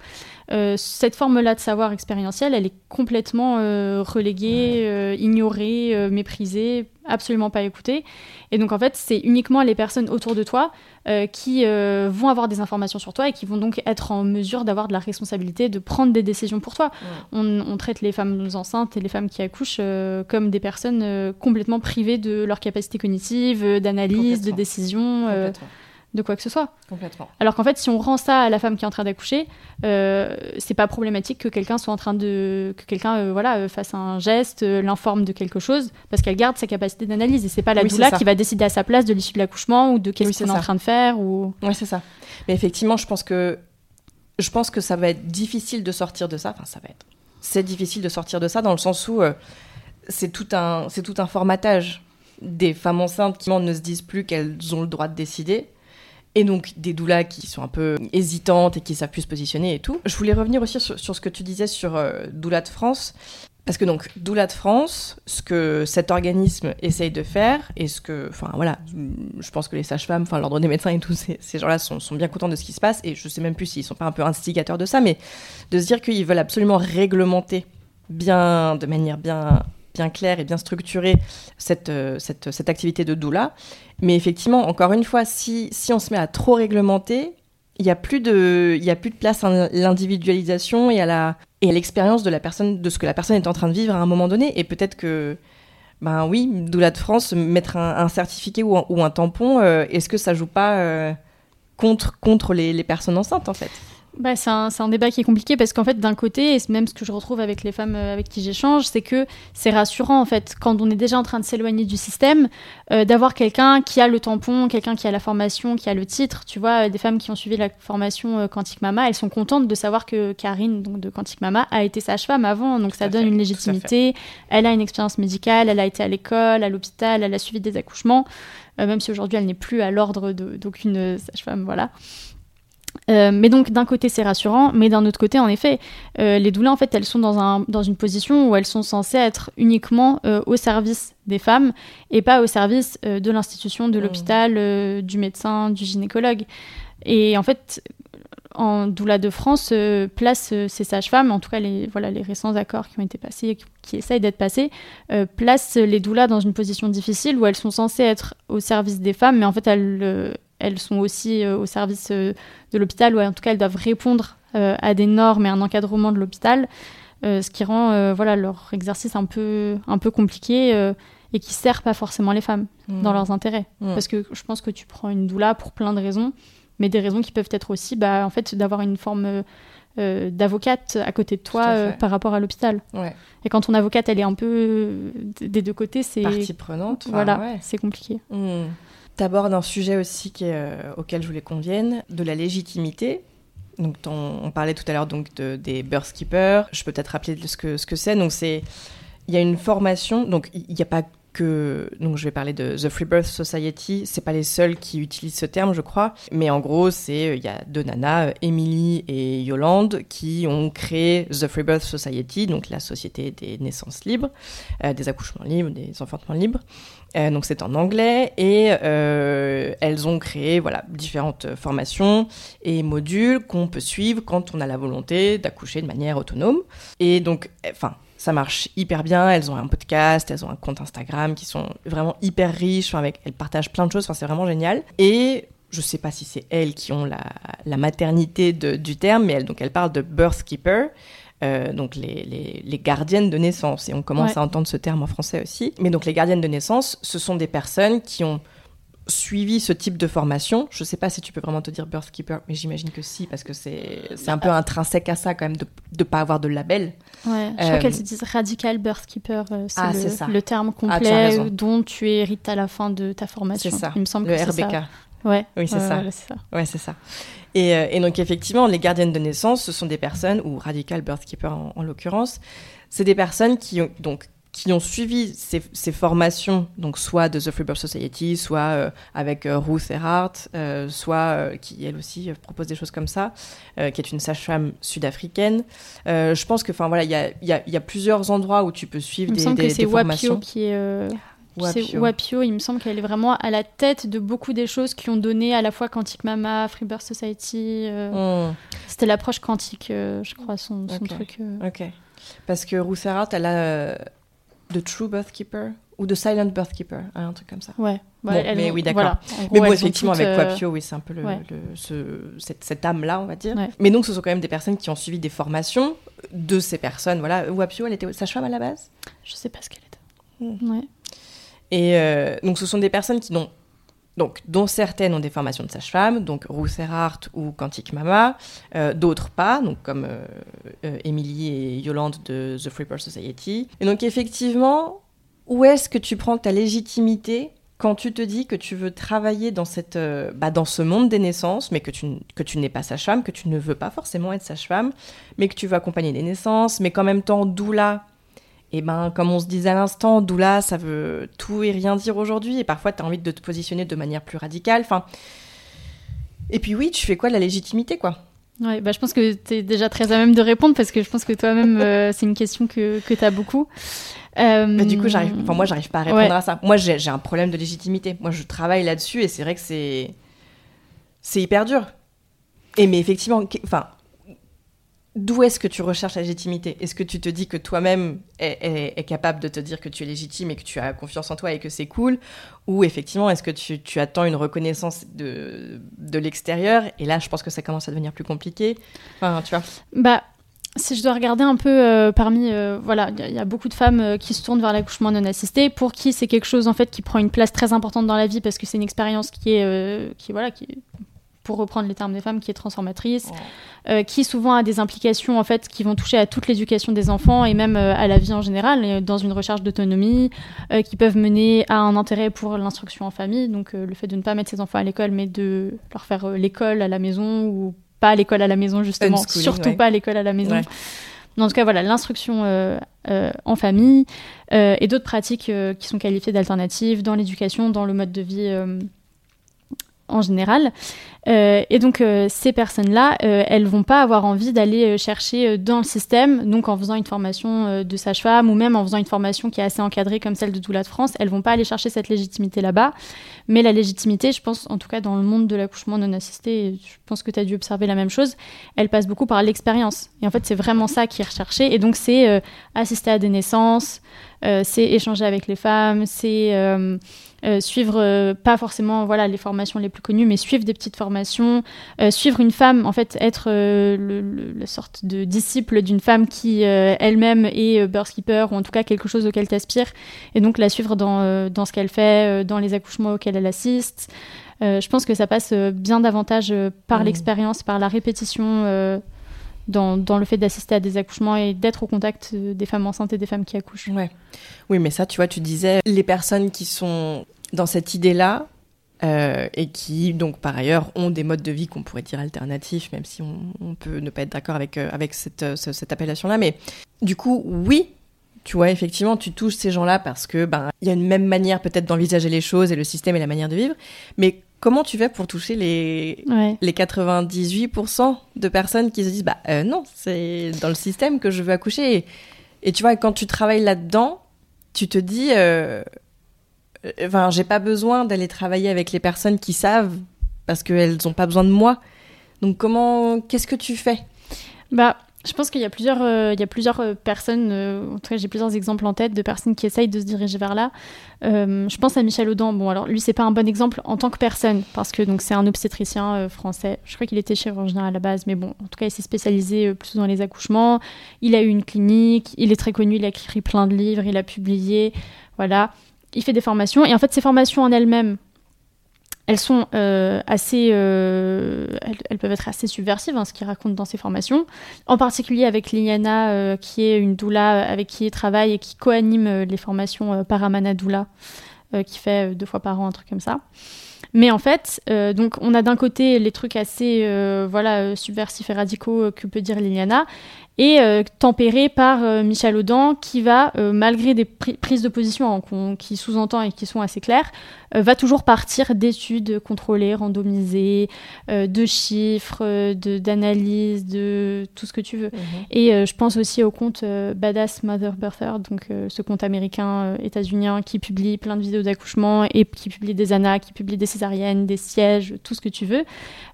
cette forme-là de savoir expérientiel, elle est complètement reléguée, ignorée, méprisée, absolument pas écoutée. Et donc en fait, c'est uniquement les personnes autour de toi euh, qui euh, vont avoir des informations sur toi et qui vont donc être en mesure d'avoir de la responsabilité de prendre des décisions pour toi. On, traite les femmes enceintes et les femmes qui accouchent euh, comme des personnes complètement privées de leur capacité cognitive, d'analyse, de décision de quoi que ce soit. Complètement. Alors qu'en fait, si on rend ça à la femme qui est en train d'accoucher, euh, c'est pas problématique que quelqu'un soit en train de que quelqu'un euh, voilà euh, fasse un geste, euh, l'informe de quelque chose, parce qu'elle garde sa capacité d'analyse et c'est pas la doula qui va décider à sa place de l'issue de l'accouchement ou de qu'est-ce qu'on est en train de faire ou. Oui, c'est ça. Mais effectivement, je pense que je pense que ça va être difficile de sortir de ça. Enfin, ça va être. C'est difficile de sortir de ça dans le sens où c'est tout un c'est tout un formatage des femmes enceintes qui ne se disent plus qu'elles ont le droit de décider et donc des doulas qui sont un peu hésitantes et qui savent plus se positionner et tout. Je voulais revenir aussi sur, ce que tu disais sur euh, Doula de France. Parce que donc, Doula de France, ce que cet organisme essaye de faire, et ce que, enfin voilà, je pense que les sages-femmes, enfin l'ordre des médecins et tous ces, gens-là sont, sont, bien contents de ce qui se passe, et je sais même plus s'ils sont pas un peu instigateurs de ça, mais de se dire qu'ils veulent absolument réglementer bien, de manière bien bien claire et bien structurée cette, euh, cette, cette, activité de doula. Mais effectivement, encore une fois, si, si on se met à trop réglementer, il n'y a, plus de, a plus de place à l'individualisation et à la et à l'expérience de la personne, de ce que la personne est en train de vivre à un moment donné. Et peut-être que, ben oui, Doula de France, mettre un, certificat ou un, un tampon, euh, est-ce que ça joue pas euh, contre, contre les personnes enceintes en fait? Bah, c'est un, un, débat qui est compliqué parce qu'en fait, d'un côté, et même ce que je retrouve avec les femmes euh, avec qui j'échange, c'est que c'est rassurant en fait quand on est déjà en train de s'éloigner du système, euh, d'avoir quelqu'un qui a le tampon, quelqu'un qui a la formation, qui a le titre. Tu vois, des femmes qui ont suivi la formation euh, Quantique Mama, elles sont contentes de savoir que Karine, donc de Quantique Mama, a été sage-femme avant, donc ça donne une légitimité. Elle a une expérience médicale, elle a été à l'école, à l'hôpital, elle a suivi des accouchements, même si aujourd'hui elle n'est plus à l'ordre d'aucune sage-femme, voilà. Euh, mais donc d'un côté c'est rassurant, mais d'un autre côté en effet, euh, les doulas en fait elles sont dans, un, dans une position où elles sont censées être uniquement euh, au service des femmes et pas au service de l'institution, de mmh. l'hôpital, du médecin, du gynécologue. Et en fait, en doula de France place ces sages-femmes, en tout cas les, voilà, les récents accords qui ont été passés, qui, qui essayent d'être passés, place les doulas dans une position difficile où elles sont censées être au service des femmes, mais en fait elles elles sont aussi euh, au service euh, de l'hôpital, ou en tout cas elles doivent répondre euh, à des normes et un encadrement de l'hôpital, ce qui rend voilà, leur exercice un peu, un peu compliqué et qui sert pas forcément les femmes Mm. dans leurs intérêts. Mm. Parce que je pense que tu prends une doula pour plein de raisons, mais des raisons qui peuvent être aussi, bah, en fait, d'avoir une forme euh, d'avocate à côté de toi euh, par rapport à l'hôpital. Ouais. Et quand ton avocate, elle est un peu des deux côtés, c'est Partie prenante. voilà, ouais. c'est compliqué. T'abordes un sujet aussi euh, auquel je voulais qu'on vienne, de la légitimité. Donc, on parlait tout à l'heure donc de, des birth keepers. Je peux peut-être rappeler ce que ce que c'est. Donc, c'est il y a une formation. Donc, il n'y a pas que donc je vais parler de The Free Birth Society. C'est pas les seuls qui utilisent ce terme, je crois. Mais en gros, c'est euh, il y a deux nanas, euh, Emily et Yolande, qui ont créé The Free Birth Society, donc la société des naissances libres, des accouchements libres, des enfantements libres. Euh, donc c'est en anglais et euh, elles ont créé voilà différentes formations et modules qu'on peut suivre quand on a la volonté d'accoucher de manière autonome. Et donc, enfin, ça marche hyper bien. Elles ont un podcast, elles ont un compte Instagram qui sont vraiment hyper riches. Avec, elles partagent plein de choses. Enfin, c'est vraiment génial. Et je sais pas si c'est elles qui ont la, la maternité de- du terme, mais elles, donc elles parlent de birth keeper. Euh, donc les, les, les gardiennes de naissance, et on commence Ouais. à entendre ce terme en français aussi. Mais donc les gardiennes de naissance, ce sont des personnes qui ont suivi ce type de formation. Je sais pas si tu peux vraiment te dire birth keeper, mais j'imagine que si, parce que c'est un peu intrinsèque à ça quand même de ne pas avoir de label. Ouais, je Euh, crois qu'elles se disent radical birth keeper, euh, c'est Ah, le, le terme Ah, tu complet euh, dont tu hérites à la fin de ta formation. C'est ça. Il me semble Le que RBK. ça. Ouais. Oui, c'est Ouais, ça. voilà, c'est ça. Ouais, c'est ça. Et, euh, et donc, effectivement, les gardiennes de naissance, ce sont des personnes, ou radical birth keeper en, en l'occurrence, c'est des personnes qui ont, donc, qui ont suivi ces, ces formations, donc soit de The Free Birth Society, soit euh, avec euh, Ruth Erhardt, euh, soit qui elle aussi propose des choses comme ça, qui est une sage-femme sud-africaine. Je pense que, enfin voilà, il y a, il y, a, il y a plusieurs endroits où tu peux suivre Il me des, semble des, que c'est des formations. Wapio qui est. Wapio. Wapio, il me semble qu'elle est vraiment à la tête de beaucoup des choses qui ont donné à la fois Quantic Mama, Freebirth Society. euh, Hmm. C'était l'approche quantique, euh, je crois, son, son truc. euh. Ok. Parce que Erhardt, elle a The True Birth Keeper ou The Silent Birth Keeper, hein, un truc comme ça. Ouais. Bon, elles mais ont- oui, d'accord. voilà. Mais bon, effectivement, avec Wapio, oui, c'est un peu le, ouais. le- ce- cette, cette âme-là, on va dire. Ouais. Mais donc, ce sont quand même des personnes qui ont suivi des formations de ces personnes. Voilà, Wapio, elle était sage-femme à la base? Je sais pas ce qu'elle était. Hmm. Ouais. Et euh, donc, ce sont des personnes qui n'ont. Donc, dont certaines ont des formations de sage-femme, donc Ruth Erhardt ou Quantic Mama, euh, d'autres pas, donc comme euh, Emily et Yolande de The Free Birth Society. Et donc, effectivement, où est-ce que tu prends ta légitimité quand tu te dis que tu veux travailler dans, cette, bah, dans ce monde des naissances, mais que tu, que tu n'es pas sage-femme, que tu ne veux pas forcément être sage-femme, mais que tu veux accompagner des naissances, mais qu'en même temps, doula, et ben, comme on se disait à l'instant, doula, ça veut tout et rien dire aujourd'hui, et parfois, tu as envie de te positionner de manière plus radicale. Enfin, et puis oui, tu fais quoi de la légitimité, quoi? Ouais, bah, je pense que tu es déjà très à même de répondre parce que je pense que toi-même, euh, c'est une question que, que tu as beaucoup. Euh, du coup, j'arrive, enfin, moi, j'arrive pas à répondre Ouais. à ça. Moi, j'ai j'ai un problème de légitimité. Moi, je travaille là-dessus et c'est vrai que c'est, c'est hyper dur. Et mais effectivement, enfin, d'où est-ce que tu recherches la légitimité? Est-ce que tu te dis que toi-même est, capable de te dire que tu es légitime et que tu as confiance en toi et que c'est cool? Ou effectivement, est-ce que tu, attends une reconnaissance de, de l'extérieur? Et là, je pense que ça commence à devenir plus compliqué. Tu vois. Bah, si je dois regarder un peu euh, parmi, euh, voilà, il y a- beaucoup de femmes euh, qui se tournent vers l'accouchement non assisté, pour qui c'est quelque chose en fait qui prend une place très importante dans la vie parce que c'est une expérience qui est, qui voilà, qui pour reprendre les termes des femmes, qui est transformatrice, euh, qui souvent a des implications en fait qui vont toucher à toute l'éducation des enfants et même euh, à la vie en général, euh, dans une recherche d'autonomie, euh, qui peuvent mener à un intérêt pour l'instruction en famille, donc le fait de ne pas mettre ses enfants à l'école, mais de leur faire l'école à la maison ou pas à l'école à la maison justement, surtout ouais. pas à l'école à la maison. Ouais. En tout cas, voilà, l'instruction euh, euh, en famille euh, et d'autres pratiques qui sont qualifiées d'alternatives dans l'éducation, dans le mode de vie en général. Euh, et donc, euh, ces personnes-là, euh, elles vont pas avoir envie d'aller chercher dans le système, donc en faisant une formation de sage-femme ou même en faisant une formation qui est assez encadrée comme celle de Doula de France, elles vont pas aller chercher cette légitimité là-bas. Mais la légitimité, je pense, en tout cas dans le monde de l'accouchement non assisté, je pense que tu as dû observer la même chose, elle passe beaucoup par l'expérience. Et en fait, c'est vraiment ça qui est recherché. Et donc, c'est assister à des naissances, c'est échanger avec les femmes, c'est euh, suivre euh, pas forcément voilà les formations les plus connues, mais suivre des petites formations, euh, suivre une femme, en fait être le, le- la sorte de disciple d'une femme qui elle-même est birth keeper ou en tout cas quelque chose auquel tu aspires, et donc la suivre dans, dans ce qu'elle fait, dans les accouchements auxquels elle assiste. Je pense que ça passe bien davantage par Mhm. l'expérience, par la répétition. dans, dans le fait d'assister à des accouchements et d'être au contact des femmes enceintes et des femmes qui accouchent. Ouais. Oui, mais ça, tu vois, tu disais, les personnes qui sont dans cette idée-là, euh, et qui, donc, par ailleurs, ont des modes de vie qu'on pourrait dire alternatifs, même si on, on peut ne pas être d'accord avec, euh, avec cette, euh, ce- cette appellation-là. Mais du coup, oui, tu vois, effectivement, tu touches ces gens-là parce que ben il y a une même manière peut-être d'envisager les choses et le système et la manière de vivre. Mais comment tu fais pour toucher les, Ouais. les 98% de personnes qui se disent bah non, c'est dans le système que je veux accoucher. Et, et tu vois, quand tu travailles là-dedans, tu te dis, enfin, j'ai pas besoin d'aller travailler avec les personnes qui savent parce qu'elles ont pas besoin de moi. Donc comment, qu'est-ce que tu fais? Bah, je pense qu'il y a plusieurs, euh, il y a plusieurs euh, personnes, euh, en tout cas j'ai plusieurs exemples en tête de personnes qui essayent de se diriger vers là. Euh, je pense à Michel Audin. Bon, alors lui c'est pas un bon exemple en tant que personne parce que donc c'est un obstétricien euh, français. Je crois qu'il était chirurgien à la base, mais bon, en tout cas il s'est spécialisé euh, plutôt dans les accouchements. Il a eu une clinique, il est très connu, il a écrit plein de livres, il a publié, voilà. Il fait des formations et en fait ces formations en elles-mêmes, elles sont euh, assez, euh, elles, peuvent être assez subversives, hein, ce qu'il raconte dans ses formations. En particulier avec Liliana, euh, qui est une doula avec qui il travaille et qui co-anime les formations Paramana Doula, qui fait deux fois par an un truc comme ça. Mais en fait, donc on a d'un côté les trucs assez voilà subversifs et radicaux que peut dire Liliana, et euh, tempéré par euh, Michel Audin, qui va, euh, malgré des pri- prises de position hein, qui sous-entend et qui sont assez claires, euh, va toujours partir d'études contrôlées, randomisées, de chiffres, de- d'analyses, de, tout ce que tu veux. Et euh, je pense aussi au compte Badass Mother Birther, donc ce compte américain états-unien qui publie plein de vidéos d'accouchement et qui publie des ANA, qui publie des césariennes, des sièges, tout ce que tu veux.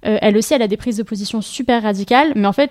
Elle aussi, elle a des prises de position super radicales, mais en fait,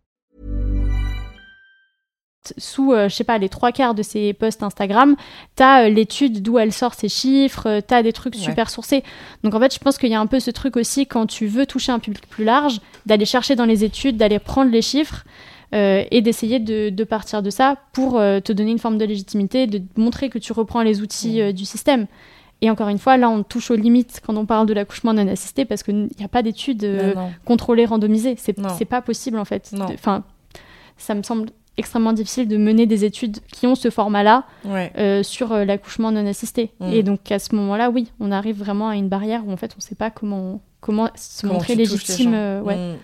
Sous, euh, je sais pas, les trois quarts de ses posts Instagram, t'as euh, l'étude d'où elle sort ses chiffres, euh, t'as des trucs Ouais. super sourcés. Donc en fait, je pense qu'il y a un peu ce truc aussi quand tu veux toucher un public plus large, d'aller chercher dans les études, d'aller prendre les chiffres euh, et d'essayer de, de partir de ça pour te donner une forme de légitimité, de montrer que tu reprends les outils du système. Et encore une fois, là, on touche aux limites quand on parle de l'accouchement non assisté parce qu'il n'y a pas d'études contrôlées, randomisées. C'est pas possible en fait. Enfin, ça me semble extrêmement difficile de mener des études qui ont ce format-là Ouais. euh, sur euh, l'accouchement non assisté. Mm. Et donc à ce moment-là, oui, on arrive vraiment à une barrière où en fait on ne sait pas comment, comment se Comment montrer légitime. euh, ouais. Mm.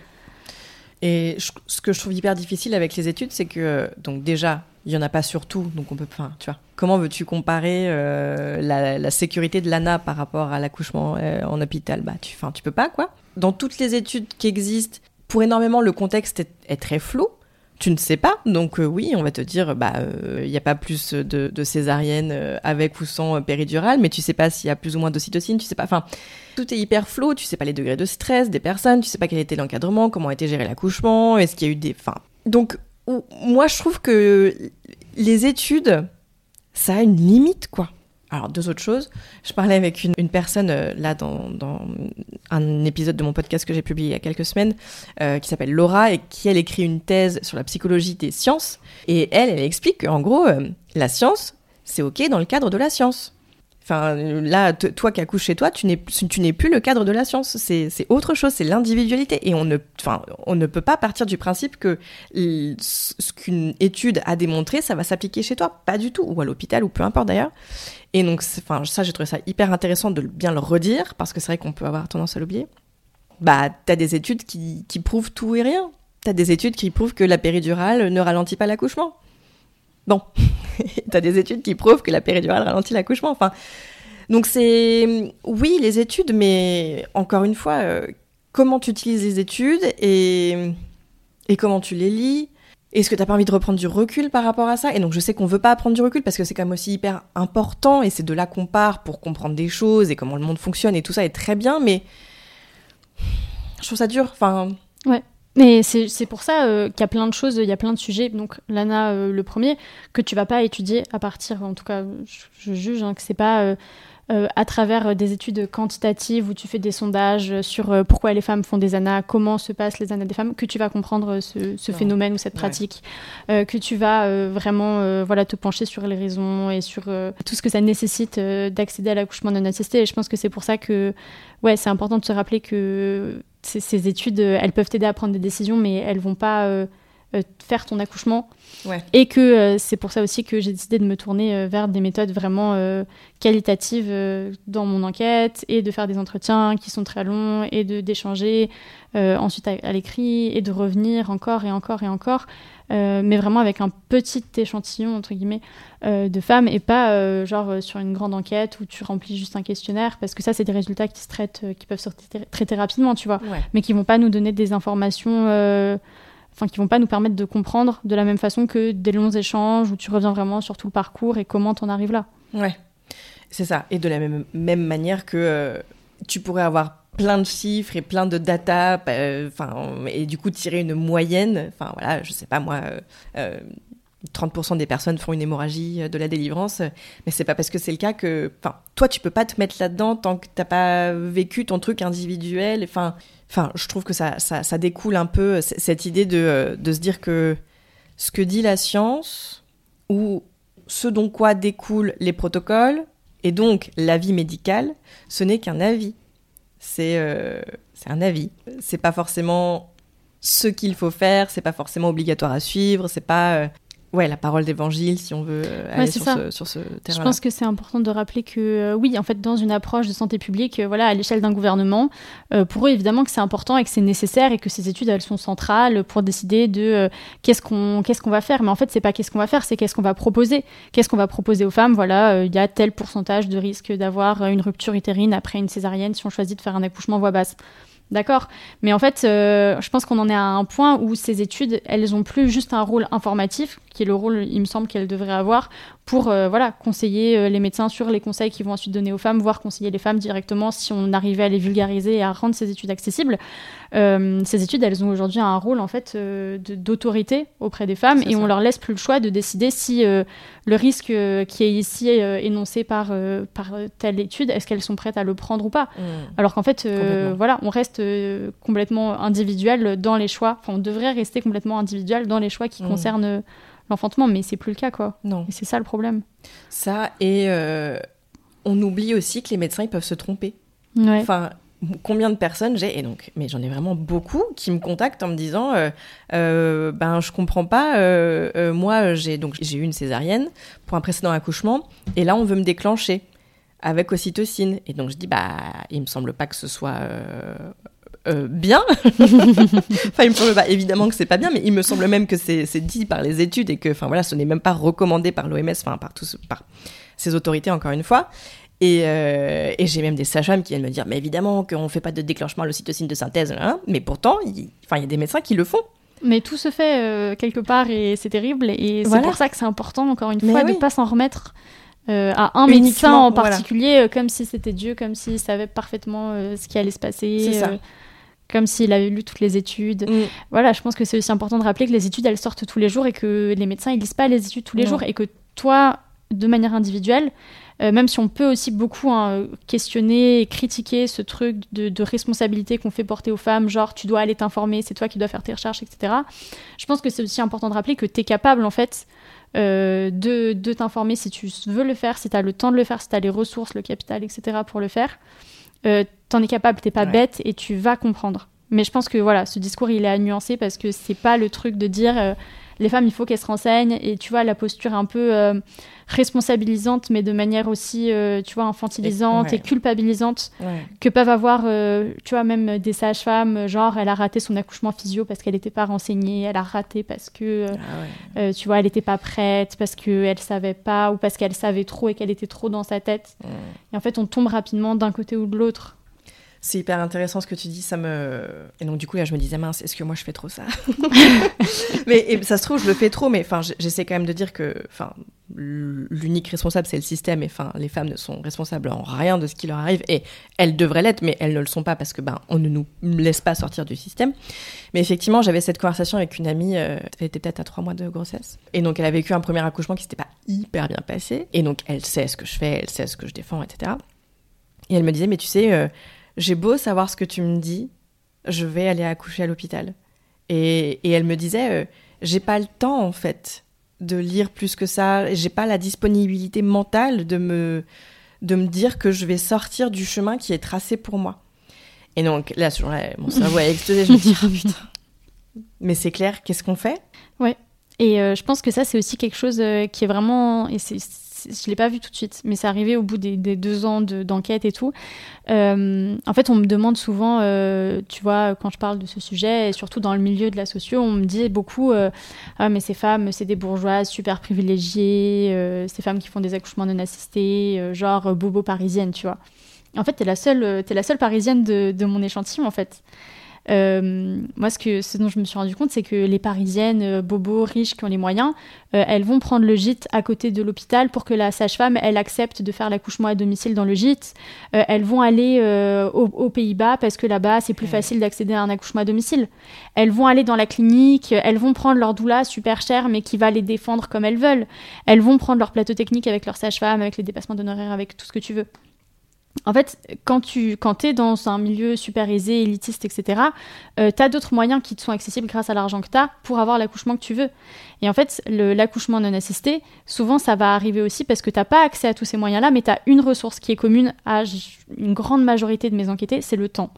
Et je- ce que je trouve hyper difficile avec les études, c'est que donc déjà, il y en a pas sur tout, donc on peut, enfin, tu vois, comment veux-tu comparer la, la sécurité de l'ANA par rapport à l'accouchement en hôpital? Bah, tu, enfin, tu peux pas quoi. Dans toutes les études qui existent, pour énormément, le contexte est, est très flou. Tu ne sais pas, donc euh, oui, on va te dire, bah, euh, il n'y a pas plus de, de césarienne euh, avec ou sans euh, péridurale, mais tu sais pas s'il y a plus ou moins d'ocytocine, tu sais pas, enfin, tout est hyper flou, tu sais pas les degrés de stress des personnes, tu sais pas quel était l'encadrement, comment a géré l'accouchement, est-ce qu'il y a eu des... Enfin, donc, moi, je trouve que les études, ça a une limite, quoi. Alors deux autres choses. Je parlais avec une, personne euh, là dans, dans, un épisode de mon podcast que j'ai publié il y a quelques semaines, euh, qui s'appelle Laura et qui elle écrit une thèse sur la psychologie des sciences. Et elle, elle explique qu'en gros, euh, la science, c'est ok dans le cadre de la science. Enfin, là, toi qui accouches chez toi, tu n'es, plus le cadre de la science. C'est, autre chose, c'est l'individualité. Et on ne, enfin, on ne peut pas partir du principe que ce qu'une étude a démontré, ça va s'appliquer chez toi. Pas du tout. Ou à l'hôpital, ou peu importe d'ailleurs. Et donc, enfin, ça, j'ai trouvé ça hyper intéressant de bien le redire, parce que c'est vrai qu'on peut avoir tendance à l'oublier. Bah, t'as des études qui, qui prouvent tout et rien. T'as des études qui prouvent que la péridurale ne ralentit pas l'accouchement. Bon, t'as des études qui prouvent que la péridurale ralentit l'accouchement. Enfin, donc c'est oui les études, mais encore une fois, euh, comment tu utilises les études et et comment tu les lis? Est-ce que t'as pas envie de reprendre du recul par rapport à ça? Et donc je sais qu'on veut pas prendre du recul parce que c'est quand même aussi hyper important et c'est de là qu'on part pour comprendre des choses et comment le monde fonctionne et tout ça est très bien, mais je trouve ça dur. Enfin. Ouais. Mais c'est pour ça euh, qu'il y a plein de choses, il y a plein de sujets. Donc, l'ANA, euh, le premier, que tu vas pas étudier à partir, en tout cas, je, juge hein, que c'est pas euh, à travers euh, des études quantitatives où tu fais des sondages sur euh, pourquoi les femmes font des ANA, comment se passent les ANA des femmes, que tu vas comprendre ce, phénomène ou cette pratique, que tu vas vraiment voilà, te pencher sur les raisons et sur tout ce que ça nécessite d'accéder à l'accouchement non assisté. Et je pense que c'est pour ça que ouais, c'est important de se rappeler que ces, études, elles peuvent t'aider à prendre des décisions, mais elles vont pas faire ton accouchement. Et que euh, c'est pour ça aussi que j'ai décidé de me tourner euh, vers des méthodes vraiment euh, qualitatives dans mon enquête et de faire des entretiens qui sont très longs et de d'échanger ensuite à, l'écrit et de revenir encore et encore et encore. mais vraiment avec un petit échantillon entre guillemets de femmes et pas genre sur une grande enquête où tu remplis juste un questionnaire parce que ça c'est des résultats qui se traitent qui peuvent se traiter, rapidement tu vois. Mais qui vont pas nous donner des informations enfin qui vont pas nous permettre de comprendre de la même façon que des longs échanges où tu reviens vraiment sur tout le parcours et comment t'en arrives là. Ouais, c'est ça. Et de la même, même manière que euh, tu pourrais avoir plein de chiffres et plein de data, euh, enfin, et du coup tirer une moyenne. Enfin voilà, je sais pas moi. Euh, 30% des personnes font une hémorragie de la délivrance, mais c'est pas parce que c'est le cas que, enfin, toi tu peux pas te mettre là-dedans tant que t'as pas vécu ton truc individuel. Enfin, Enfin, je trouve que ça, ça, découle un peu cette idée de, de, se dire que ce que dit la science, ou ce dont quoi découlent les protocoles, et donc l'avis médical, ce n'est qu'un avis. C'est euh, un avis. C'est pas forcément ce qu'il faut faire, c'est pas forcément obligatoire à suivre, c'est pas euh, ouais, la parole d'évangile, si on veut euh, aller sur, ce, sur, ce, terrain. Je pense que c'est important de rappeler que, euh, oui, en fait, dans une approche de santé publique, euh, voilà, à l'échelle d'un gouvernement, pour eux, évidemment, que c'est important et que c'est nécessaire et que ces études, elles sont centrales pour décider de qu'est-ce qu'on qu'est-ce qu'on va faire. Mais en fait, c'est pas qu'est-ce qu'on va faire, c'est qu'est-ce qu'on va proposer. Qu'est-ce qu'on va proposer aux femmes? Voilà, il y a tel pourcentage de risque d'avoir une rupture utérine après une césarienne si on choisit de faire un accouchement voix basse. D'accord? Mais en fait, je pense qu'on en est à un point où ces études, elles ont plus juste un rôle informatif, qui est le rôle, il me semble, qu'elles devraient avoir, pour euh, voilà, conseiller euh, les médecins sur les conseils qu'ils vont ensuite donner aux femmes, voire conseiller les femmes directement si on arrivait à les vulgariser et à rendre ces études accessibles. Euh, ces études, elles ont aujourd'hui un rôle en fait d'autorité auprès des femmes et on leur laisse plus le choix de décider si le risque qui est ici énoncé par, par telle étude, est-ce qu'elles sont prêtes à le prendre ou pas. Mmh. Alors qu'en fait, voilà, on reste complètement individuel dans les choix. Enfin, on devrait rester complètement individuel dans les choix qui mmh. concernent l'enfantement, mais c'est plus le cas, quoi. Non. Et c'est ça le problème. Ça, et euh, on oublie aussi que les médecins, ils peuvent se tromper. Ouais. Enfin, combien de personnes j'ai et donc mais j'en ai vraiment beaucoup qui me contactent en me disant euh, euh, ben je comprends pas moi j'ai donc j'ai eu une césarienne pour un précédent accouchement et là on veut me déclencher avec ocytocine et donc je dis bah il me semble pas que ce soit euh, bien. enfin, il me semble pas, évidemment que c'est pas bien, mais il me semble même que c'est dit par les études et que, enfin voilà, ce n'est même pas recommandé par l'OMS, enfin par tous, par ces autorités encore une fois. Et, euh, et j'ai même des sages-femmes qui viennent me dire, mais évidemment qu'on ne fait pas de déclenchement à l'ocytocine de synthèse, hein, mais pourtant, il y a des médecins qui le font. Mais tout se fait euh, quelque part et c'est terrible. Et c'est pour ça que c'est important, encore une fois, de ne pas s'en remettre à un médecin en particulier, comme si c'était Dieu, comme s'il savait parfaitement ce qui allait se passer. C'est ça comme s'il avait lu toutes les études. Mm. Voilà, je pense que c'est aussi important de rappeler que les études, elles sortent tous les jours et que les médecins, ils lisent pas les études tous les jours et que toi, de manière individuelle, euh, même si on peut aussi beaucoup hein, questionner et critiquer ce truc de, de responsabilité qu'on fait porter aux femmes, genre tu dois aller t'informer, c'est toi qui dois faire tes recherches, etc. Je pense que c'est aussi important de rappeler que tu es capable en fait euh, de, de t'informer si tu veux le faire, si tu as le temps de le faire, si tu as les ressources, le capital, etc. pour le faire. Euh, T'en es capable, t'es pas Ouais. bête et tu vas comprendre. Mais je pense que voilà, ce discours il est à nuancer parce que c'est pas le truc de dire euh, les femmes il faut qu'elles se renseignent et tu vois la posture un peu euh, responsabilisante mais de manière aussi euh, tu vois infantilisante Et- culpabilisante Ouais. que peuvent avoir tu vois même des sages-femmes genre elle a raté son accouchement physio parce qu'elle n'était pas renseignée, elle a raté parce que Ah ouais. tu vois elle n'était pas prête parce qu'elle savait pas ou parce qu'elle savait trop et qu'elle était trop dans sa tête. Mm. Et en fait on tombe rapidement d'un côté ou de l'autre. C'est hyper intéressant ce que tu dis, ça me... Et donc du coup là je me disais, mince, est-ce que moi je fais trop ça? Mais et ça se trouve, je le fais trop, mais enfin j'essaie quand même de dire que enfin, l'unique responsable c'est le système, et enfin les femmes ne sont responsables en rien de ce qui leur arrive, et elles devraient l'être, mais elles ne le sont pas parce que ben on ne nous laisse pas sortir du système. Mais effectivement, j'avais cette conversation avec une amie, euh, elle était peut-être à trois mois de grossesse, et donc elle a vécu un premier accouchement qui s'était pas hyper bien passé, et donc elle sait ce que je fais, elle sait ce que je défends, etc. Et elle me disait, mais tu sais, euh, j'ai beau savoir ce que tu me dis, je vais aller accoucher à l'hôpital. Et, et elle me disait, euh, j'ai pas le temps en fait de lire plus que ça, j'ai pas la disponibilité mentale de me, de me dire que je vais sortir du chemin qui est tracé pour moi. Et donc là, ce jour-là, mon cerveau a explosé, je me dis, oh putain. Mais c'est clair, qu'est-ce qu'on fait? Et euh, je pense que ça, c'est aussi quelque chose euh, qui est vraiment. Et c'est- je l'ai pas vu tout de suite, mais c'est arrivé au bout des, deux ans de- d'enquête et tout. Euh, en fait, on me demande souvent, euh, tu vois, quand je parle de ce sujet, et surtout dans le milieu de la socio, on me dit beaucoup euh, Ah, mais ces femmes, c'est des bourgeoises super privilégiées, ces femmes qui font des accouchements non assistés, genre bobo parisienne, tu vois. En fait, t'es la seule, t'es la seule parisienne de mon échantillon, en fait. Euh, moi, ce, que, ce dont je me suis rendu compte, c'est que les parisiennes euh, bobos, riches, qui ont les moyens, euh, elles vont prendre le gîte à côté de l'hôpital pour que la sage-femme, elle accepte de faire l'accouchement à domicile dans le gîte. Euh, elles vont aller aux, aux Pays-Bas parce que là-bas, c'est plus facile d'accéder à un accouchement à domicile. Elles vont aller dans la clinique, elles vont prendre leur doula super cher, mais qui va les défendre comme elles veulent. Elles vont prendre leur plateau technique avec leur sage-femme, avec les dépassements d'honoraires, avec tout ce que tu veux. En fait, quand tu quand es dans un milieu super aisé, élitiste, etc., euh, tu as d'autres moyens qui te sont accessibles grâce à l'argent que tu as pour avoir l'accouchement que tu veux. Et en fait, l'accouchement non assisté, souvent ça va arriver aussi parce que tu pas accès à tous ces moyens-là, mais tu as une ressource qui est commune à une grande majorité de mes enquêtés, c'est le temps.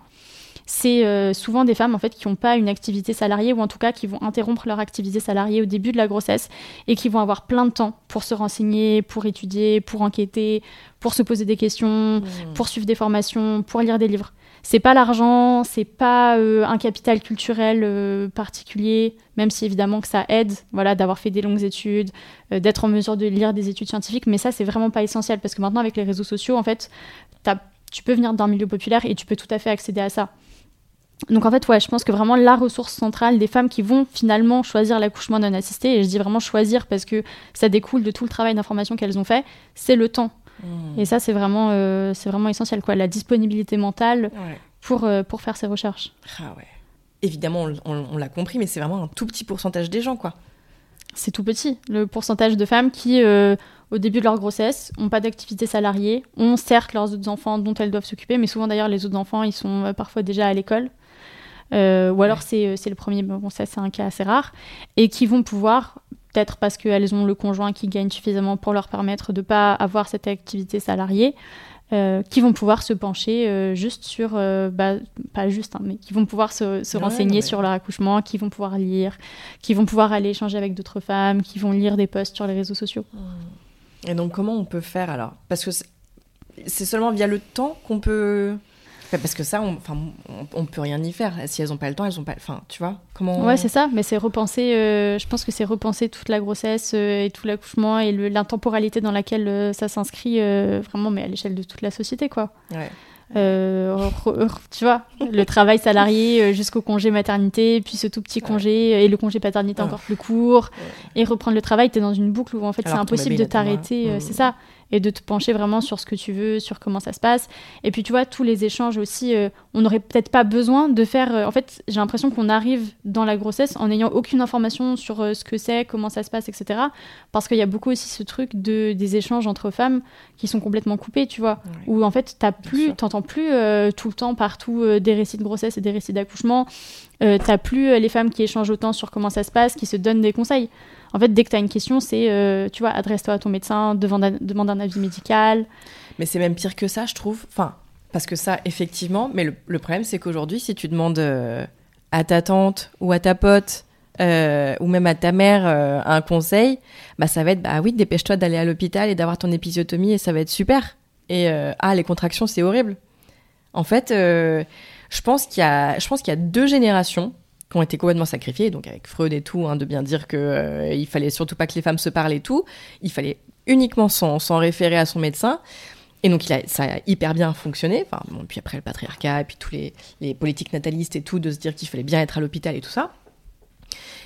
C'est euh, souvent des femmes en fait qui n'ont pas une activité salariée ou en tout cas qui vont interrompre leur activité salariée au début de la grossesse et qui vont avoir plein de temps pour se renseigner, pour étudier, pour enquêter, pour se poser des questions, pour suivre des formations, pour lire des livres. C'est pas l'argent, c'est pas euh, un capital culturel euh, particulier, même si évidemment que ça aide, voilà, d'avoir fait des longues études, euh, d'être en mesure de lire des études scientifiques, mais ça c'est vraiment pas essentiel parce que maintenant avec les réseaux sociaux, en fait, tu peux venir d'un milieu populaire et tu peux tout à fait accéder à ça. Donc en fait, ouais, je pense que vraiment la ressource centrale des femmes qui vont finalement choisir l'accouchement non assisté, et je dis vraiment choisir parce que ça découle de tout le travail d'information qu'elles ont fait, c'est le temps. Et ça, c'est vraiment, euh, c'est vraiment essentiel, quoi, la disponibilité mentale Ouais. pour, euh, pour faire ses recherches. Ah ouais. Évidemment, on, on- on l'a compris, mais c'est vraiment un tout petit pourcentage des gens, quoi. C'est tout petit, le pourcentage de femmes qui, euh, au début de leur grossesse, n'ont pas d'activité salariée, ont certes leurs autres enfants dont elles doivent s'occuper, mais souvent d'ailleurs, les autres enfants, ils sont parfois déjà à l'école. Euh, ou alors c'est, euh, c'est le premier, bon ça c'est un cas assez rare, et qui vont pouvoir, peut-être parce qu'elles ont le conjoint qui gagne suffisamment pour leur permettre de pas avoir cette activité salariée, euh, qui vont pouvoir se pencher euh, juste sur, euh, bah, pas juste, hein, mais qui vont pouvoir se, se Ouais, renseigner ouais. sur leur accouchement, qui vont pouvoir lire, qui vont pouvoir aller échanger avec d'autres femmes, qui vont lire des posts sur les réseaux sociaux. Et donc, comment on peut faire alors? Parce que c'est seulement via le temps qu'on peut. Parce que ça, on, on, on peut rien y faire. Si elles ont pas le temps, elles ont pas. Enfin, tu vois Comment Ouais, c'est ça, mais c'est repenser, euh, je pense que c'est repenser toute la grossesse euh, et tout l'accouchement et l'intemporalité dans laquelle euh, ça s'inscrit vraiment, mais à l'échelle de toute la société, quoi. Ouais. Tu vois, le travail salarié jusqu'au congé maternité, puis ce tout petit congé et le congé paternité Ah. encore plus court, et reprendre le travail, t'es dans une boucle où en fait c'est impossible de t'arrêter, c'est ça. Et de te pencher vraiment sur ce que tu veux, sur comment ça se passe. Et puis tu vois, tous les échanges aussi, euh, on n'aurait peut-être pas besoin de faire... euh, en fait, j'ai l'impression qu'on arrive dans la grossesse en n'ayant aucune information sur euh, ce que c'est, comment ça se passe, etc. Parce qu'il y a beaucoup aussi ce truc de, des échanges entre femmes qui sont complètement coupés, tu vois. Où en fait, t'as plus, t'entends plus tout le temps partout des récits de grossesse et des récits d'accouchement. T'as plus les femmes qui échangent autant sur comment ça se passe, qui se donnent des conseils. En fait, dès que tu as une question, c'est, euh, tu vois, adresse-toi à ton médecin, demande un, avis médical. Mais c'est même pire que ça, je trouve. Enfin, parce que ça, effectivement, mais le, problème, c'est qu'aujourd'hui, si tu demandes euh, à ta tante ou à ta pote euh, ou même à ta mère un conseil, bah ça va être, bah oui, dépêche-toi d'aller à l'hôpital et d'avoir ton épisiotomie et ça va être super. Et ah, les contractions, c'est horrible. En fait, je pense qu'il y je pense qu'il y a deux générations qui ont été complètement sacrifiées, donc avec Freud et tout, hein, de bien dire que euh, il fallait surtout pas que les femmes se parlent et tout. Il fallait uniquement s'en référer à son médecin. Et donc ça a hyper bien fonctionné. Puis après le patriarcat, et puis tous les, politiques natalistes et tout, de se dire qu'il fallait bien être à l'hôpital et tout ça.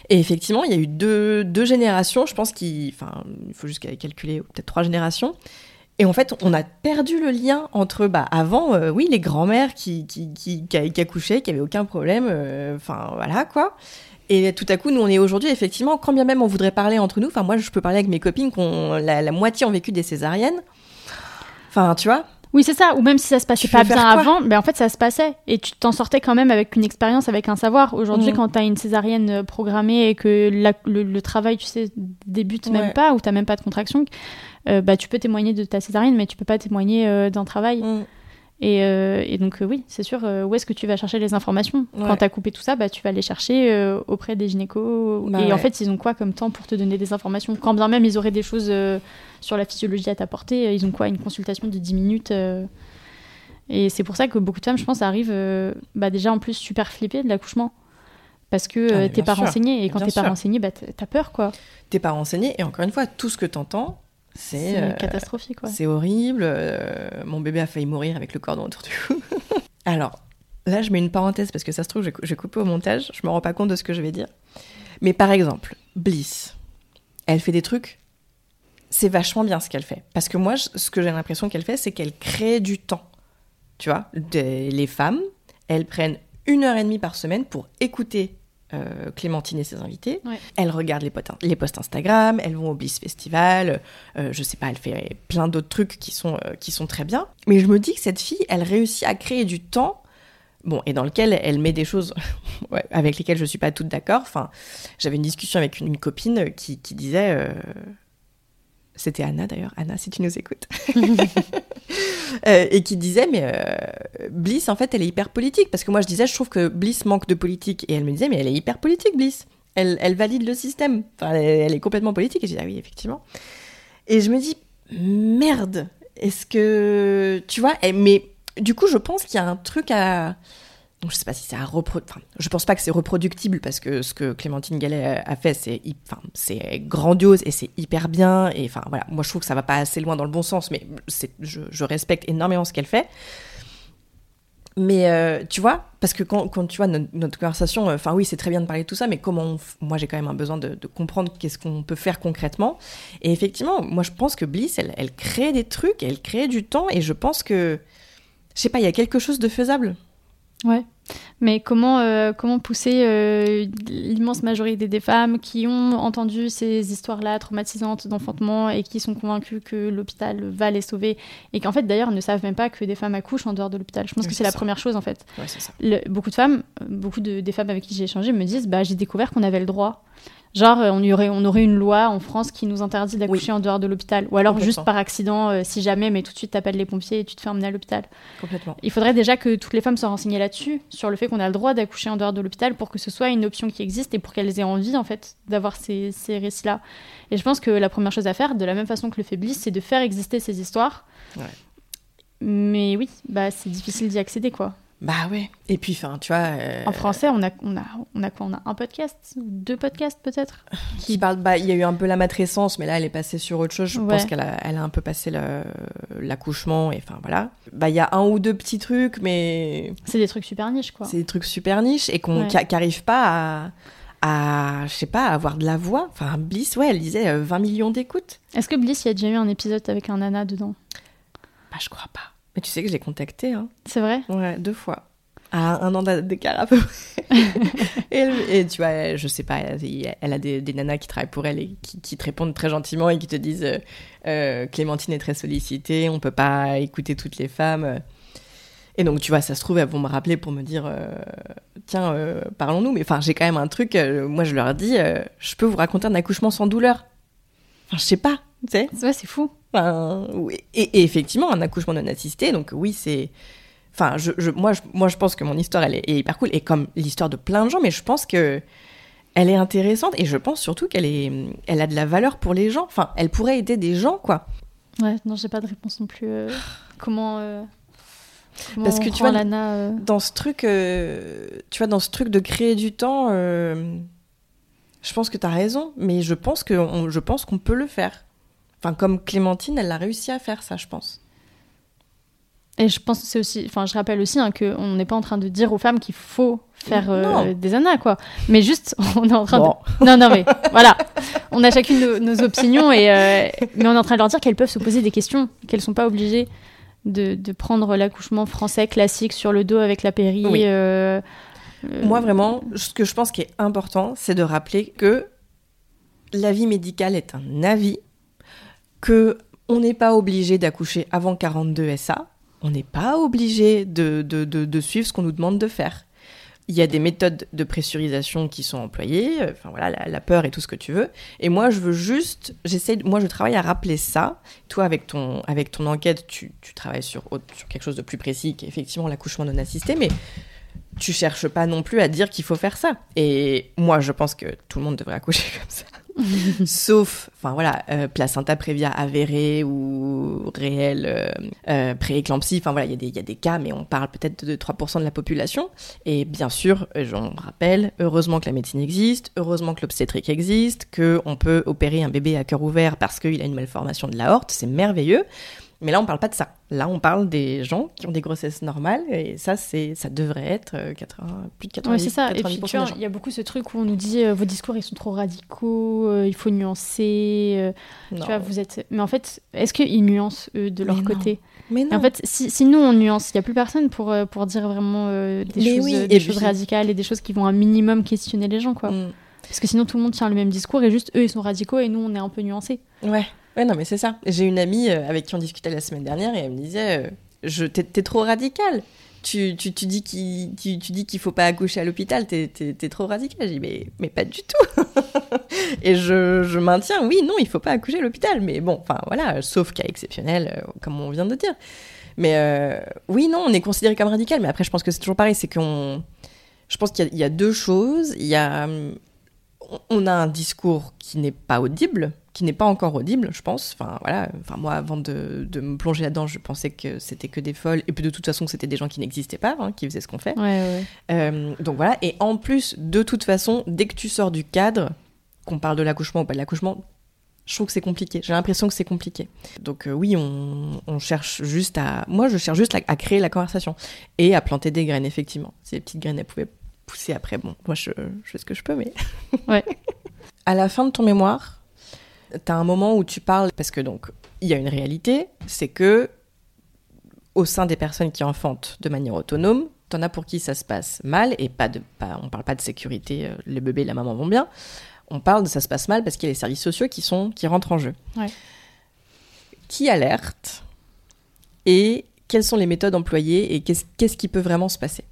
Et effectivement, il y a eu deux, générations, je pense qu'il faut juste calculer peut-être trois générations. Et en fait, on a perdu le lien entre, bah, avant, euh, oui, les grands-mères qui, qui, qui, accouchaient, qui avaient aucun problème, euh, enfin, voilà, quoi. Et tout à coup, nous, on est aujourd'hui, effectivement, quand bien même on voudrait parler entre nous, enfin, moi, je peux parler avec mes copines qui ont la, la moitié ont vécu des césariennes. Enfin, tu vois Oui, c'est ça. Ou même si ça se passait Tu pas bien avant, ben en fait, ça se passait. Et tu t'en sortais quand même avec une expérience, avec un savoir. Aujourd'hui, Mhm. quand tu as une césarienne euh, programmée et que la- le, le travail, tu sais, débute Ouais. même pas, ou tu même pas de contraction, bah, tu peux témoigner de ta césarienne, mais tu peux pas témoigner euh, d'un travail. Mm. Et, euh, et donc, euh, oui, c'est sûr, euh, où est-ce que tu vas chercher les informations? Ouais. Quand tu as coupé tout ça, bah, tu vas les chercher euh, auprès des gynécos. Bah et en fait, ils ont quoi comme temps pour te donner des informations? Quand bien même ils auraient des choses euh, sur la physiologie à t'apporter, euh, ils ont quoi? Une consultation de 10 minutes euh, Et c'est pour ça que beaucoup de femmes, je pense, arrivent euh, bah, déjà en plus super flippées de l'accouchement. Parce que Ah, euh, mais t'es pas sûr. renseigné. Et quand t'es pas sûr. renseigné, bah, t'as peur, quoi. T'es pas renseigné, et encore une fois, tout ce que t'entends, c'est. Euh, catastrophique, quoi. C'est horrible. euh, mon bébé a failli mourir avec le cordon autour du cou. Alors, là, je mets une parenthèse parce que ça se trouve, vais couper au montage. Je me rends pas compte de ce que je vais dire. Mais par exemple, Bliss, elle fait des trucs. C'est vachement bien ce qu'elle fait. Parce que moi, ce que j'ai l'impression qu'elle fait, c'est qu'elle crée du temps. Tu vois, des- les femmes, elles prennent une heure et demie par semaine pour écouter euh, Clémentine et ses invités. Ouais. Elles regardent les, posts Instagram, elles vont au Bliss Festival, euh, je sais pas, elle fait plein d'autres trucs qui sont, euh, qui sont très bien. Mais je me dis que cette fille, elle réussit à créer du temps, bon, et dans lequel elle met des choses ouais, avec lesquelles je suis pas toute d'accord. Enfin, j'avais une discussion avec une, une copine qui, qui disait. C'était Anna d'ailleurs, Anna, si tu nous écoutes. Euh, et qui disait, mais euh, Bliss, en fait, elle est hyper politique. Parce que moi, je disais, je trouve que Bliss manque de politique. Et elle me disait, mais elle est hyper politique, Bliss. Elle, elle valide le système. Enfin, elle, elle est complètement politique. Et j'ai dit, ah oui, effectivement. Et je me dis, merde, est-ce que. Tu vois, et- mais du coup, je pense qu'il y a un truc à. Donc, je sais pas si c'est à reproduire. Enfin, je pense pas que c'est reproductible parce que ce que Clémentine Gallet a- fait, c'est enfin, c'est grandiose et c'est hyper bien. Et enfin, voilà, moi je trouve que ça va pas assez loin dans le bon sens, mais je, respecte énormément ce qu'elle fait. Mais euh, tu vois, parce que quand, tu vois notre, conversation, euh, enfin oui, c'est très bien de parler de tout ça, mais comment moi j'ai quand même un besoin de, comprendre qu'est-ce qu'on peut faire concrètement. Et effectivement, moi je pense que Bliss, elle, crée des trucs, elle crée du temps, et je pense que, je sais pas, il y a quelque chose de faisable. Ouais. Mais comment, euh, comment pousser euh, l'immense majorité des femmes qui ont entendu ces histoires-là traumatisantes d'enfantement et qui sont convaincues que l'hôpital va les sauver et qu'en fait d'ailleurs ne savent même pas que des femmes accouchent en dehors de l'hôpital. Je pense Oui, que c'est la ça. première chose en fait. Ouais. Le- beaucoup de femmes, euh, beaucoup de, des femmes avec qui j'ai échangé me disent bah, j'ai découvert qu'on avait le droit. Genre, euh, on, aurait, on aurait une loi en France qui nous interdit d'accoucher en dehors de l'hôpital. Ou alors juste par accident, euh, si jamais, mais tout de suite t'appelles les pompiers et tu te fais emmener à l'hôpital. Complètement. Il faudrait déjà que toutes les femmes soient renseignées là-dessus, sur le fait qu'on a le droit d'accoucher en dehors de l'hôpital pour que ce soit une option qui existe et pour qu'elles aient envie, en fait, d'avoir ces, ces récits-là. Et je pense que la première chose à faire, de la même façon que le fait Bliss, c'est de faire exister ces histoires. Ouais. Mais oui, bah, c'est difficile d'y accéder, quoi. Bah ouais. Et puis, enfin, tu vois. euh, En français, on a, on, a, on a quoi? On a un podcast ou Deux podcasts, peut-être? Qui parle, bah, il y a eu un peu la matrescence, mais là, elle est passée sur autre chose. Je Ouais. pense qu'elle a, elle a un peu passé l'accouchement, et enfin, voilà. Bah, il y a un ou deux petits trucs, mais C'est des trucs super niches, quoi. c'est des trucs super niches et qu'on, Ouais. n'arrivent pas à, à, je sais pas, à avoir de la voix. Enfin, Bliss, ouais, elle disait euh, 20 millions d'écoutes. Est-ce que Bliss, il y a déjà eu un épisode avec un nana dedans? Bah, je crois pas. Mais tu sais que je l'ai contactée, hein. C'est vrai? Ouais, deux fois. À un an d'écart à peu près. et, tu vois, je sais pas, elle, elle a des, des nanas qui travaillent pour elle et qui, qui te répondent très gentiment et qui te disent euh, euh, Clémentine est très sollicitée, on peut pas écouter toutes les femmes. Et donc, tu vois, ça se trouve, elles vont me rappeler pour me dire euh, Tiens, euh, parlons-nous. Mais enfin, j'ai quand même un truc, euh, moi je leur dis Je peux vous raconter un accouchement sans douleur. Enfin, je sais pas, tu sais. Ouais, c'est fou. Enfin, oui. et, et effectivement, un accouchement non assisté, donc oui, c'est. Enfin, je, je- moi, je, moi, je pense que mon histoire, elle est, est hyper cool, et comme l'histoire de plein de gens, mais je pense que elle est intéressante, et je pense surtout qu'elle est, elle a de la valeur pour les gens. Enfin, elle pourrait aider des gens, quoi. Ouais, non, j'ai pas de réponse non plus. euh, comment, euh, comment Parce que tu vois, Lana, euh, Dans ce truc, euh, tu vois, dans ce truc de créer du temps, euh, je pense que tu as raison, mais je pense que on- je pense qu'on peut le faire. Enfin, comme Clémentine, elle a réussi à faire ça, je pense. Et je pense c'est aussi, enfin, je rappelle aussi hein, qu'on n'est pas en train de dire aux femmes qu'il faut faire euh, des annas, quoi. Mais juste, on est en train Bon. de. Non, non, mais voilà. On a chacune nos, nos opinions, et, euh, mais on est en train de leur dire qu'elles peuvent se poser des questions, qu'elles sont pas obligées de, de prendre l'accouchement français classique sur le dos avec la péri. Oui. euh, Moi, vraiment, ce que je pense qui est important, c'est de rappeler que l'avis médical est un avis, que on n'est pas obligé d'accoucher avant 42 SA, on n'est pas obligé de, de, de- suivre ce qu'on nous demande de faire. Il y a des méthodes de pressurisation qui sont employées, euh, enfin voilà, la, peur et tout ce que tu veux. Et moi, je veux juste, j'essaie, moi, je travaille à rappeler ça. Toi, avec ton, avec ton enquête, tu, tu travailles sur, sur quelque chose de plus précis, qui est effectivement l'accouchement non assisté, mais tu cherches pas non plus à dire qu'il faut faire ça. Et moi, je pense que tout le monde devrait accoucher comme ça. Sauf, enfin voilà, euh, placenta prévia avérée ou réelle euh, euh, prééclampsie. Enfin voilà, il y, a des- il y a des cas, mais on parle peut-être de 3% de la population. Et bien sûr, j'en rappelle, heureusement que la médecine existe, heureusement que l'obstétrique existe, qu'on peut opérer un bébé à cœur ouvert parce qu'il a une malformation de l'aorte, c'est merveilleux. Mais là, on parle pas de ça. Là, on parle des gens qui ont des grossesses normales, et ça, c'est, ça devrait être euh, 80, plus de 90%, Ouais, c'est ça. Et puis, 90% tu vois, des gens. il y a beaucoup ce truc où on nous dit euh, vos discours, ils sont trop radicaux, euh, il faut nuancer. euh, tu vois, vous êtes. Mais en fait, est-ce qu'ils nuancent, eux, de leur Mais non. côté Mais Et non. En fait, si, si nous, on nuance, il n'y a plus personne pour, pour dire vraiment des, Mais choses, oui, et des choses puis- radicales et des choses qui vont un minimum questionner les gens, quoi. Mm. Parce que sinon, tout le monde tient le même discours et juste eux, ils sont radicaux et nous, on est un peu nuancés. Ouais, ouais, non, mais c'est ça. J'ai une amie euh, avec qui on discutait la semaine dernière et elle me disait euh, je, t'es, trop radical. Tu, tu, tu dis qu'il, tu, dis qu'il faut pas accoucher à l'hôpital, t'es, t'es, trop radical. J'ai dit mais, mais pas du tout. et je, je maintiens, oui, non, il faut pas accoucher à l'hôpital. Mais bon, enfin voilà, sauf cas exceptionnel, euh, comme on vient de dire. Mais oui, non, on est considéré comme radical. Mais après, je pense que c'est toujours pareil, c'est qu'on. Je pense qu'il y a, y a deux choses. Il y a. hum, on a un discours qui n'est pas audible, qui n'est pas encore audible, je pense. Enfin, voilà. Enfin, moi, avant de, de me plonger là-dedans, je pensais que c'était que des folles. Et puis, de toute façon, c'était des gens qui n'existaient pas, hein, qui faisaient ce qu'on fait. Ouais, ouais. Euh, donc voilà. Et en plus, de toute façon, dès que tu sors du cadre, qu'on parle de l'accouchement ou pas de l'accouchement, je trouve que c'est compliqué. J'ai l'impression que c'est compliqué. Donc euh, oui, on, on cherche juste à... Moi, je cherche juste à, à créer la conversation et à planter des graines, effectivement. Ces petites graines, elles pouvaient pousser après. Bon, moi, je, je fais ce que je peux, mais... Ouais. à la fin de ton mémoire, t'as un moment où tu parles... Parce que donc, il y a une réalité, c'est que au sein des personnes qui enfantent de manière autonome, t'en as pour qui ça se passe mal, et pas de, pas, on parle pas de sécurité, euh, le bébé et la maman vont bien, on parle de ça se passe mal parce qu'il y a les services sociaux qui, sont, qui rentrent en jeu. Ouais. Qui alerte et quelles sont les méthodes employées et qu'est-ce qu'est-ce qui peut vraiment se passer?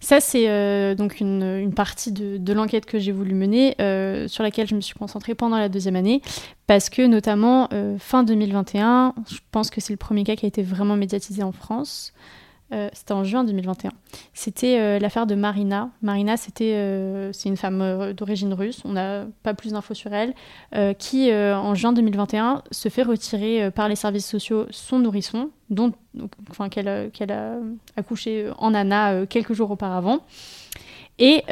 Ça, c'est euh, donc une, partie de, de l'enquête que j'ai voulu mener, euh, sur laquelle je me suis concentrée pendant la deuxième année, parce que notamment euh, fin 2021, je pense que c'est le premier cas qui a été vraiment médiatisé en France. Euh, c'était en juin 2021. C'était euh, l'affaire de Marina. Marina, c'était euh, c'est une femme d'origine russe. On n'a pas plus d'infos sur elle, qui en juin 2021 se fait retirer par les services sociaux son nourrisson, dont enfin qu'elle a, accouché en Anna quelques jours auparavant. Et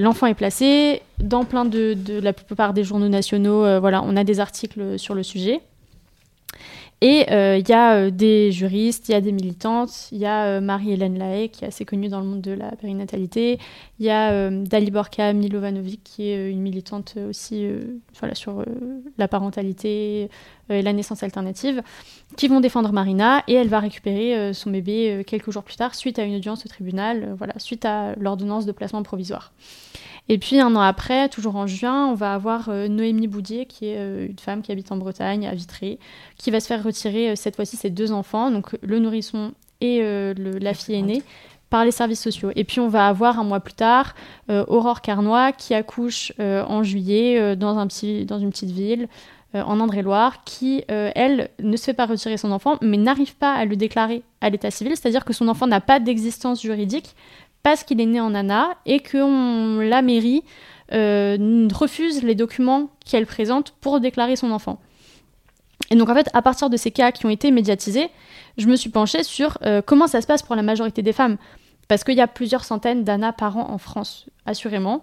l'enfant est placé dans plein de, la plupart des journaux nationaux. voilà, on a des articles sur le sujet. Et euh, il y a euh, des juristes, il y a des militantes, il y a euh, Marie-Hélène Lahaye, qui est assez connue dans le monde de la périnatalité, il y a Daliborka Milovanovic, qui est une militante aussi sur la parentalité et la naissance alternative, qui vont défendre Marina, et elle va récupérer son bébé quelques jours plus tard, suite à une audience au tribunal, voilà, suite à l'ordonnance de placement provisoire. Et puis un an après, toujours en juin, on va avoir euh, Noémie Boudier, qui est euh, une femme qui habite en Bretagne, à Vitré, qui va se faire retirer euh, cette fois-ci ses deux enfants, donc le nourrisson et la fille aînée, par les services sociaux. Et puis on va avoir un mois plus tard Aurore Carnois qui accouche en juillet dans, un petit, dans une petite ville en Indre-et-Loire, qui, elle, ne se fait pas retirer son enfant, mais n'arrive pas à le déclarer à l'état civil, c'est-à-dire que son enfant n'a pas d'existence juridique, parce qu'il est né en ANA et que la mairie euh, refuse les documents qu'elle présente pour déclarer son enfant. Et donc en fait, à partir de ces cas qui ont été médiatisés, je me suis penchée sur euh, comment ça se passe pour la majorité des femmes. Parce qu'il y a plusieurs centaines d'ANA par an en France, assurément.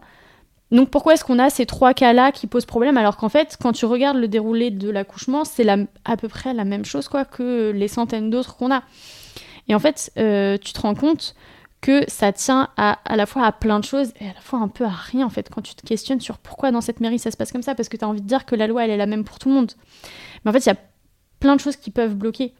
Donc pourquoi est-ce qu'on a ces trois cas-là qui posent problème alors qu'en fait, quand tu regardes le déroulé de l'accouchement, c'est à peu près la même chose quoi que les centaines d'autres qu'on a. Et en fait, euh, tu te rends compte que ça tient à, à la fois à plein de choses et à la fois un peu à rien en fait quand tu te questionnes sur pourquoi dans cette mairie ça se passe comme ça parce que tu as envie de dire que la loi elle est la même pour tout le monde. Mais en fait il y a plein de choses qui peuvent bloquer.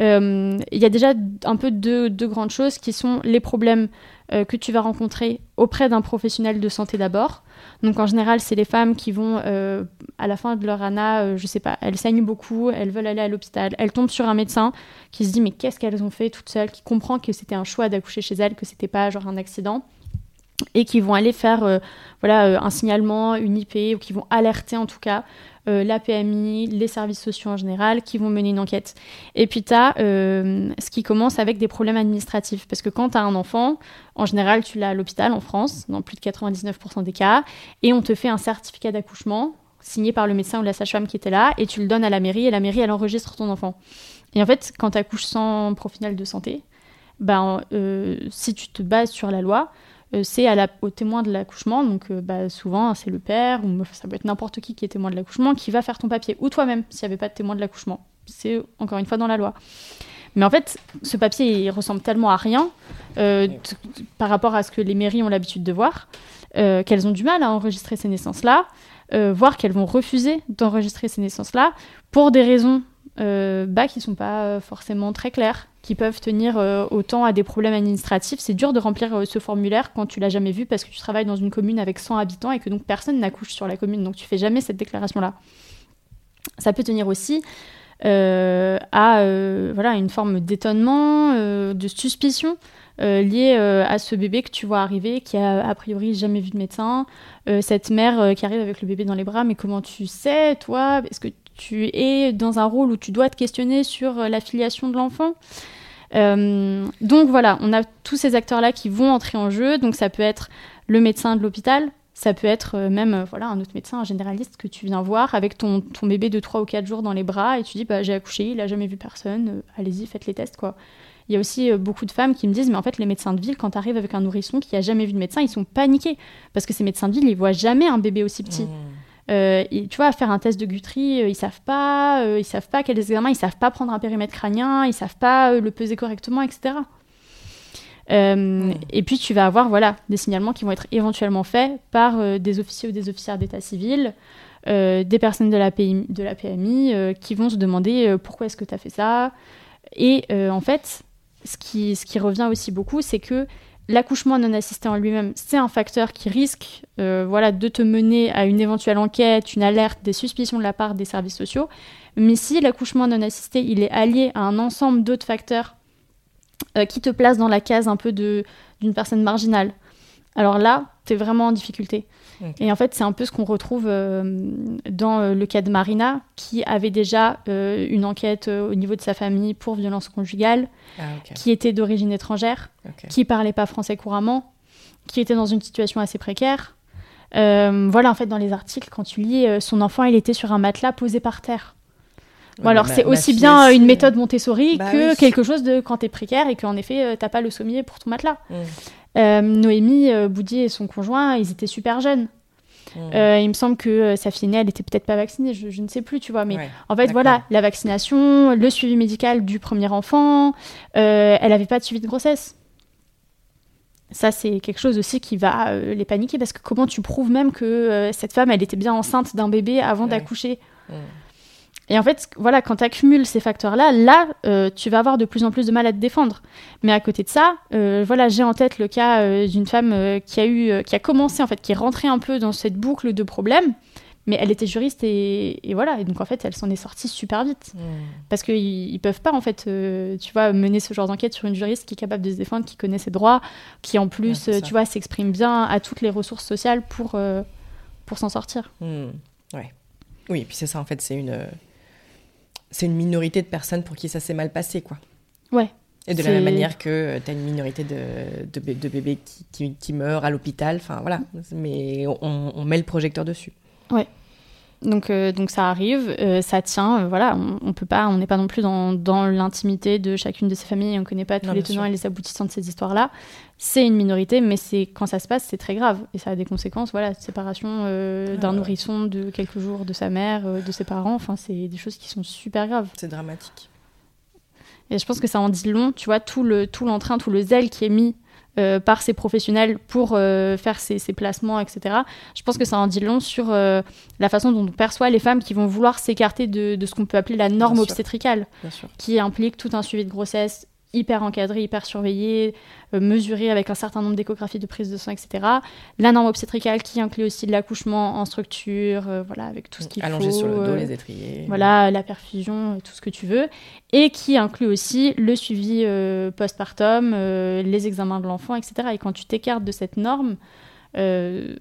Euh, il y a déjà un peu deux, deux, grandes choses qui sont les problèmes euh, que tu vas rencontrer auprès d'un professionnel de santé d'abord. Donc en général, c'est les femmes qui vont, euh, à la fin de leur ANA, je sais pas, elles saignent beaucoup, elles veulent aller à l'hôpital, elles tombent sur un médecin qui se dit mais qu'est-ce qu'elles ont fait toutes seules, qui comprend que c'était un choix d'accoucher chez elles, que c'était pas genre un accident et qui vont aller faire voilà un signalement, une IP ou qui vont alerter en tout cas euh, la PMI, les services sociaux en général, qui vont mener une enquête. Et puis tu as euh, ce qui commence avec des problèmes administratifs. Parce que quand tu as un enfant, en général, tu l'as à l'hôpital en France, dans plus de 99% des cas, et on te fait un certificat d'accouchement signé par le médecin ou la sage-femme qui était là, et tu le donnes à la mairie, et la mairie, elle enregistre ton enfant. Et en fait, quand tu accouches sans professionnel de santé, ben, euh, si tu te bases sur la loi, euh, c'est au témoin de l'accouchement, donc euh, bah, souvent c'est le père, ou ça peut être n'importe qui qui est témoin de l'accouchement, qui va faire ton papier, ou toi-même, s'il n'y avait pas de témoin de l'accouchement. C'est encore une fois dans la loi. Mais en fait, ce papier, il ressemble tellement à rien euh, par rapport à ce que les mairies ont l'habitude de voir, qu'elles ont du mal à enregistrer ces naissances-là, voire qu'elles vont refuser d'enregistrer ces naissances-là pour des raisons bah, qui ne sont pas forcément très claires qui peuvent tenir euh, autant à des problèmes administratifs. C'est dur de remplir euh, ce formulaire quand tu l'as jamais vu parce que tu travailles dans une commune avec 100 habitants et que donc personne n'accouche sur la commune, donc tu fais jamais cette déclaration-là. Ça peut tenir aussi euh, à voilà, une forme d'étonnement, de suspicion liée à ce bébé que tu vois arriver, qui a a priori jamais vu de médecin, cette mère qui arrive avec le bébé dans les bras, mais comment tu sais, toi? Est-ce que tu es dans un rôle où tu dois te questionner sur la filiation de l'enfant euh, donc voilà, on a tous ces acteurs-là qui vont entrer en jeu. Donc ça peut être le médecin de l'hôpital, ça peut être euh, même euh, voilà un autre médecin, un généraliste que tu viens voir avec ton, ton bébé de 3 ou 4 jours dans les bras et tu dis bah, j'ai accouché, il a jamais vu personne, allez-y, faites les tests quoi. Il y a aussi beaucoup de femmes qui me disent mais en fait les médecins de ville quand tu arrives avec un nourrisson qui a jamais vu de médecin, ils sont paniqués parce que ces médecins de ville ils voient jamais un bébé aussi petit. Mmh. Euh, tu vois, faire un test de Guthrie, euh, ils savent pas, euh, ils savent pas quels examens, ils savent pas prendre un périmètre crânien, ils savent pas le peser correctement, etc. Et puis tu vas avoir voilà des signalements qui vont être éventuellement faits par des officiers ou des officières d'état civil, des personnes de la, PMI, de la PMI qui vont se demander pourquoi est-ce que tu as fait ça. Et en fait, ce qui, ce qui revient aussi beaucoup, c'est que L'accouchement non assisté en lui-même, c'est un facteur qui risque euh, voilà, de te mener à une éventuelle enquête, une alerte, des suspicions de la part des services sociaux. Mais si l'accouchement non assisté, il est allié à un ensemble d'autres facteurs euh, qui te placent dans la case un peu d'une personne marginale, alors là, tu es vraiment en difficulté. Et en fait, c'est un peu ce qu'on retrouve euh, dans euh, le cas de Marina, qui avait déjà euh, une enquête au niveau de sa famille pour violence conjugale, ah, qui était d'origine étrangère, qui parlait pas français couramment, qui était dans une situation assez précaire. voilà, en fait, dans les articles, quand tu lis, son enfant, il était sur un matelas posé par terre. bon, alors, c'est aussi bien une méthode Montessori bah que quelque chose de quand tu es précaire et qu'en effet, t'as pas le sommier pour ton matelas. Mm. Euh, Noémie euh, Boudier et son conjoint, ils étaient super jeunes. Euh, il me semble que euh, sa fille aînée, elle était peut-être pas vaccinée, je, je ne sais plus, tu vois. Mais Ouais, en fait, voilà, la vaccination, le suivi médical du premier enfant, euh, elle avait pas de suivi de grossesse. Ça, c'est quelque chose aussi qui va les paniquer parce que comment tu prouves même que cette femme, elle était bien enceinte d'un bébé avant Ouais. d'accoucher? Mm. Et en fait, voilà, quand tu accumules ces facteurs-là, là, euh, tu vas avoir de plus en plus de mal à te défendre. Mais à côté de ça, euh, voilà, j'ai en tête le cas euh, d'une femme qui a eu, qui a commencé en fait, qui est rentrée un peu dans cette boucle de problèmes, mais elle était juriste et, et voilà, et donc en fait, elle s'en est sortie super vite Mm. parce qu'ils ils peuvent pas en fait, tu vois, mener ce genre d'enquête sur une juriste qui est capable de se défendre, qui connaît ses droits, qui en plus, tu vois, s'exprime bien à toutes les ressources sociales pour pour s'en sortir. Hmm, Ouais. Oui, et puis c'est ça, en fait, c'est une, c'est une minorité de personnes pour qui ça s'est mal passé, quoi. Ouais. Et de la même manière que tu as une minorité de, de, bé- de bébés qui, qui, qui meurent à l'hôpital, enfin voilà. Mais on, on met le projecteur dessus. Donc, euh, donc ça arrive, euh, ça tient, euh, voilà, on, on peut pas, on n'est pas non plus dans, dans l'intimité de chacune de ces familles, on connaît pas tous Non, les tenants sûr. et les aboutissants de ces histoires-là. C'est une minorité, mais c'est quand ça se passe, c'est très grave et ça a des conséquences. Voilà, séparation euh, d'un ouais. nourrisson de quelques jours de sa mère, de ses parents, enfin c'est des choses qui sont super graves. C'est dramatique. Et je pense que ça en dit long, tu vois, tout le tout l'entrain, tout le zèle qui est mis euh, par ces professionnels pour euh, faire ces, ces placements, etc. Je pense que ça en dit long sur euh, la façon dont on perçoit les femmes qui vont vouloir s'écarter de, de ce qu'on peut appeler la norme obstétricale, sûr. qui implique tout un suivi de grossesse hyper encadré, hyper surveillé, euh, mesuré avec un certain nombre d'échographies de prise de sang, etc. La norme obstétricale qui inclut aussi l'accouchement en structure, euh, voilà, avec tout ce qu'il faut. Allongé sur le dos, euh, les étriers. voilà, la perfusion, tout ce que tu veux, et qui inclut aussi le suivi postpartum, les examens de l'enfant, etc. Et quand tu t'écartes de cette norme, euh,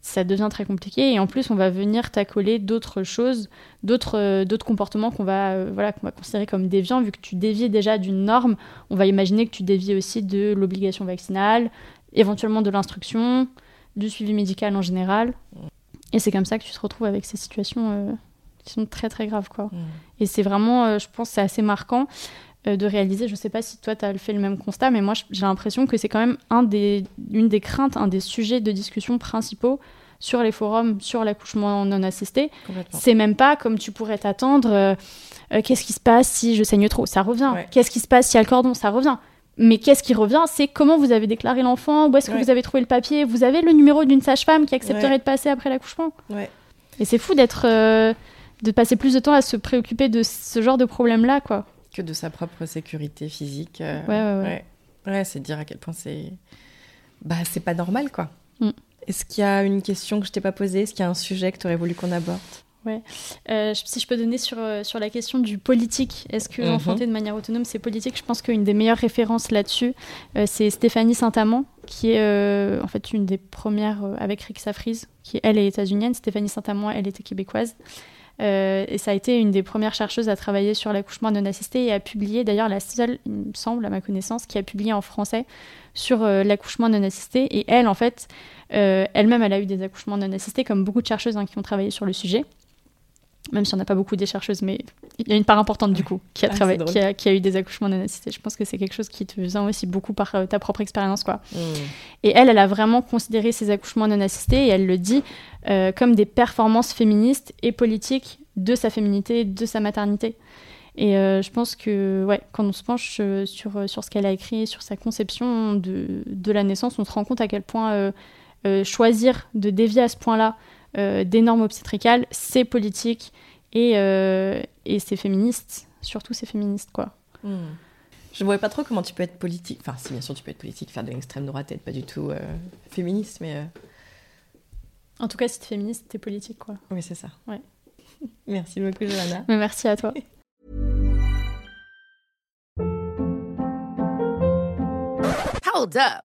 ça devient très compliqué. Et en plus, on va venir t'accoler d'autres choses, d'autres euh, d'autres comportements qu'on va, euh, voilà, qu'on va considérer comme déviants. Vu que tu dévies déjà d'une norme, on va imaginer que tu dévies aussi de l'obligation vaccinale, éventuellement de l'instruction, du suivi médical en général. Et c'est comme ça que tu te retrouves avec ces situations qui sont très très graves. Quoi. Mm. Et c'est vraiment, je pense, c'est assez marquant de réaliser. Je sais pas si toi, tu as fait le même constat, mais moi, j'ai l'impression que c'est quand même un des, une des craintes, un des sujets de discussion principaux sur les forums, sur l'accouchement non assisté. C'est même pas comme tu pourrais t'attendre. euh, euh, qu'est-ce qui se passe si je saigne trop Ça revient. Ouais. Qu'est-ce qui se passe si y a le cordon? Ça revient. Mais qu'est-ce qui revient C'est comment vous avez déclaré l'enfant? Où est-ce que Ouais. vous avez trouvé le papier? Vous avez le numéro d'une sage-femme qui accepterait Ouais. de passer après l'accouchement? Et c'est fou d'être, euh, de passer plus de temps à se préoccuper de ce genre de problème-là, quoi. Que de sa propre sécurité physique. euh, Ouais, ouais, ouais. Ouais, Ouais, c'est dire à quel point c'est. Bah, c'est pas normal, quoi. Mm. Est-ce qu'il y a une question que je t'ai pas posée? Est-ce qu'il y a un sujet que tu aurais voulu qu'on aborde? Euh, je- si je peux donner sur, euh, sur la question du politique, est-ce que enfanter de manière autonome, c'est politique? Je pense qu'une des meilleures références là-dessus, euh, c'est Stéphanie Saint-Amand, qui est euh, en fait une des premières euh, avec Rick Safrise, qui elle est états-unienne. Stéphanie Saint-Amand, elle était québécoise. Euh, et ça a été une des premières chercheuses à travailler sur l'accouchement non assisté et à publier, d'ailleurs la seule, il me semble, à ma connaissance, qui a publié en français sur euh, l'accouchement non assisté. Et elle, en fait, euh, elle-même, elle a eu des accouchements non assistés, comme beaucoup de chercheuses hein, qui ont travaillé sur le sujet même si on n'a pas beaucoup des chercheuses, mais il y a une part importante du coup qui a, Ah, travaillé, qui a, qui a eu des accouchements non assistés. Je pense que c'est quelque chose qui te vient aussi beaucoup par euh, ta propre expérience. quoi. Mm. Et elle, elle a vraiment considéré ces accouchements non assistés et elle le dit euh, comme des performances féministes et politiques de sa féminité, de sa maternité. Et euh, je pense que ouais, quand on se penche sur, sur ce qu'elle a écrit, sur sa conception de, de la naissance, on se rend compte à quel point choisir de dévier à ce point-là des normes obstétricales, c'est politique et, euh, et c'est féministe, surtout c'est féministe quoi. Mm. Je ne vois pas trop comment tu peux être politique. Enfin, si bien sûr tu peux être politique, faire de l'extrême droite et être pas du tout euh, féministe, mais euh, En tout cas, si t'es féministe, t'es politique quoi. oui, c'est ça. Ouais. Merci beaucoup, Johanna. Mais merci à toi. Hold up.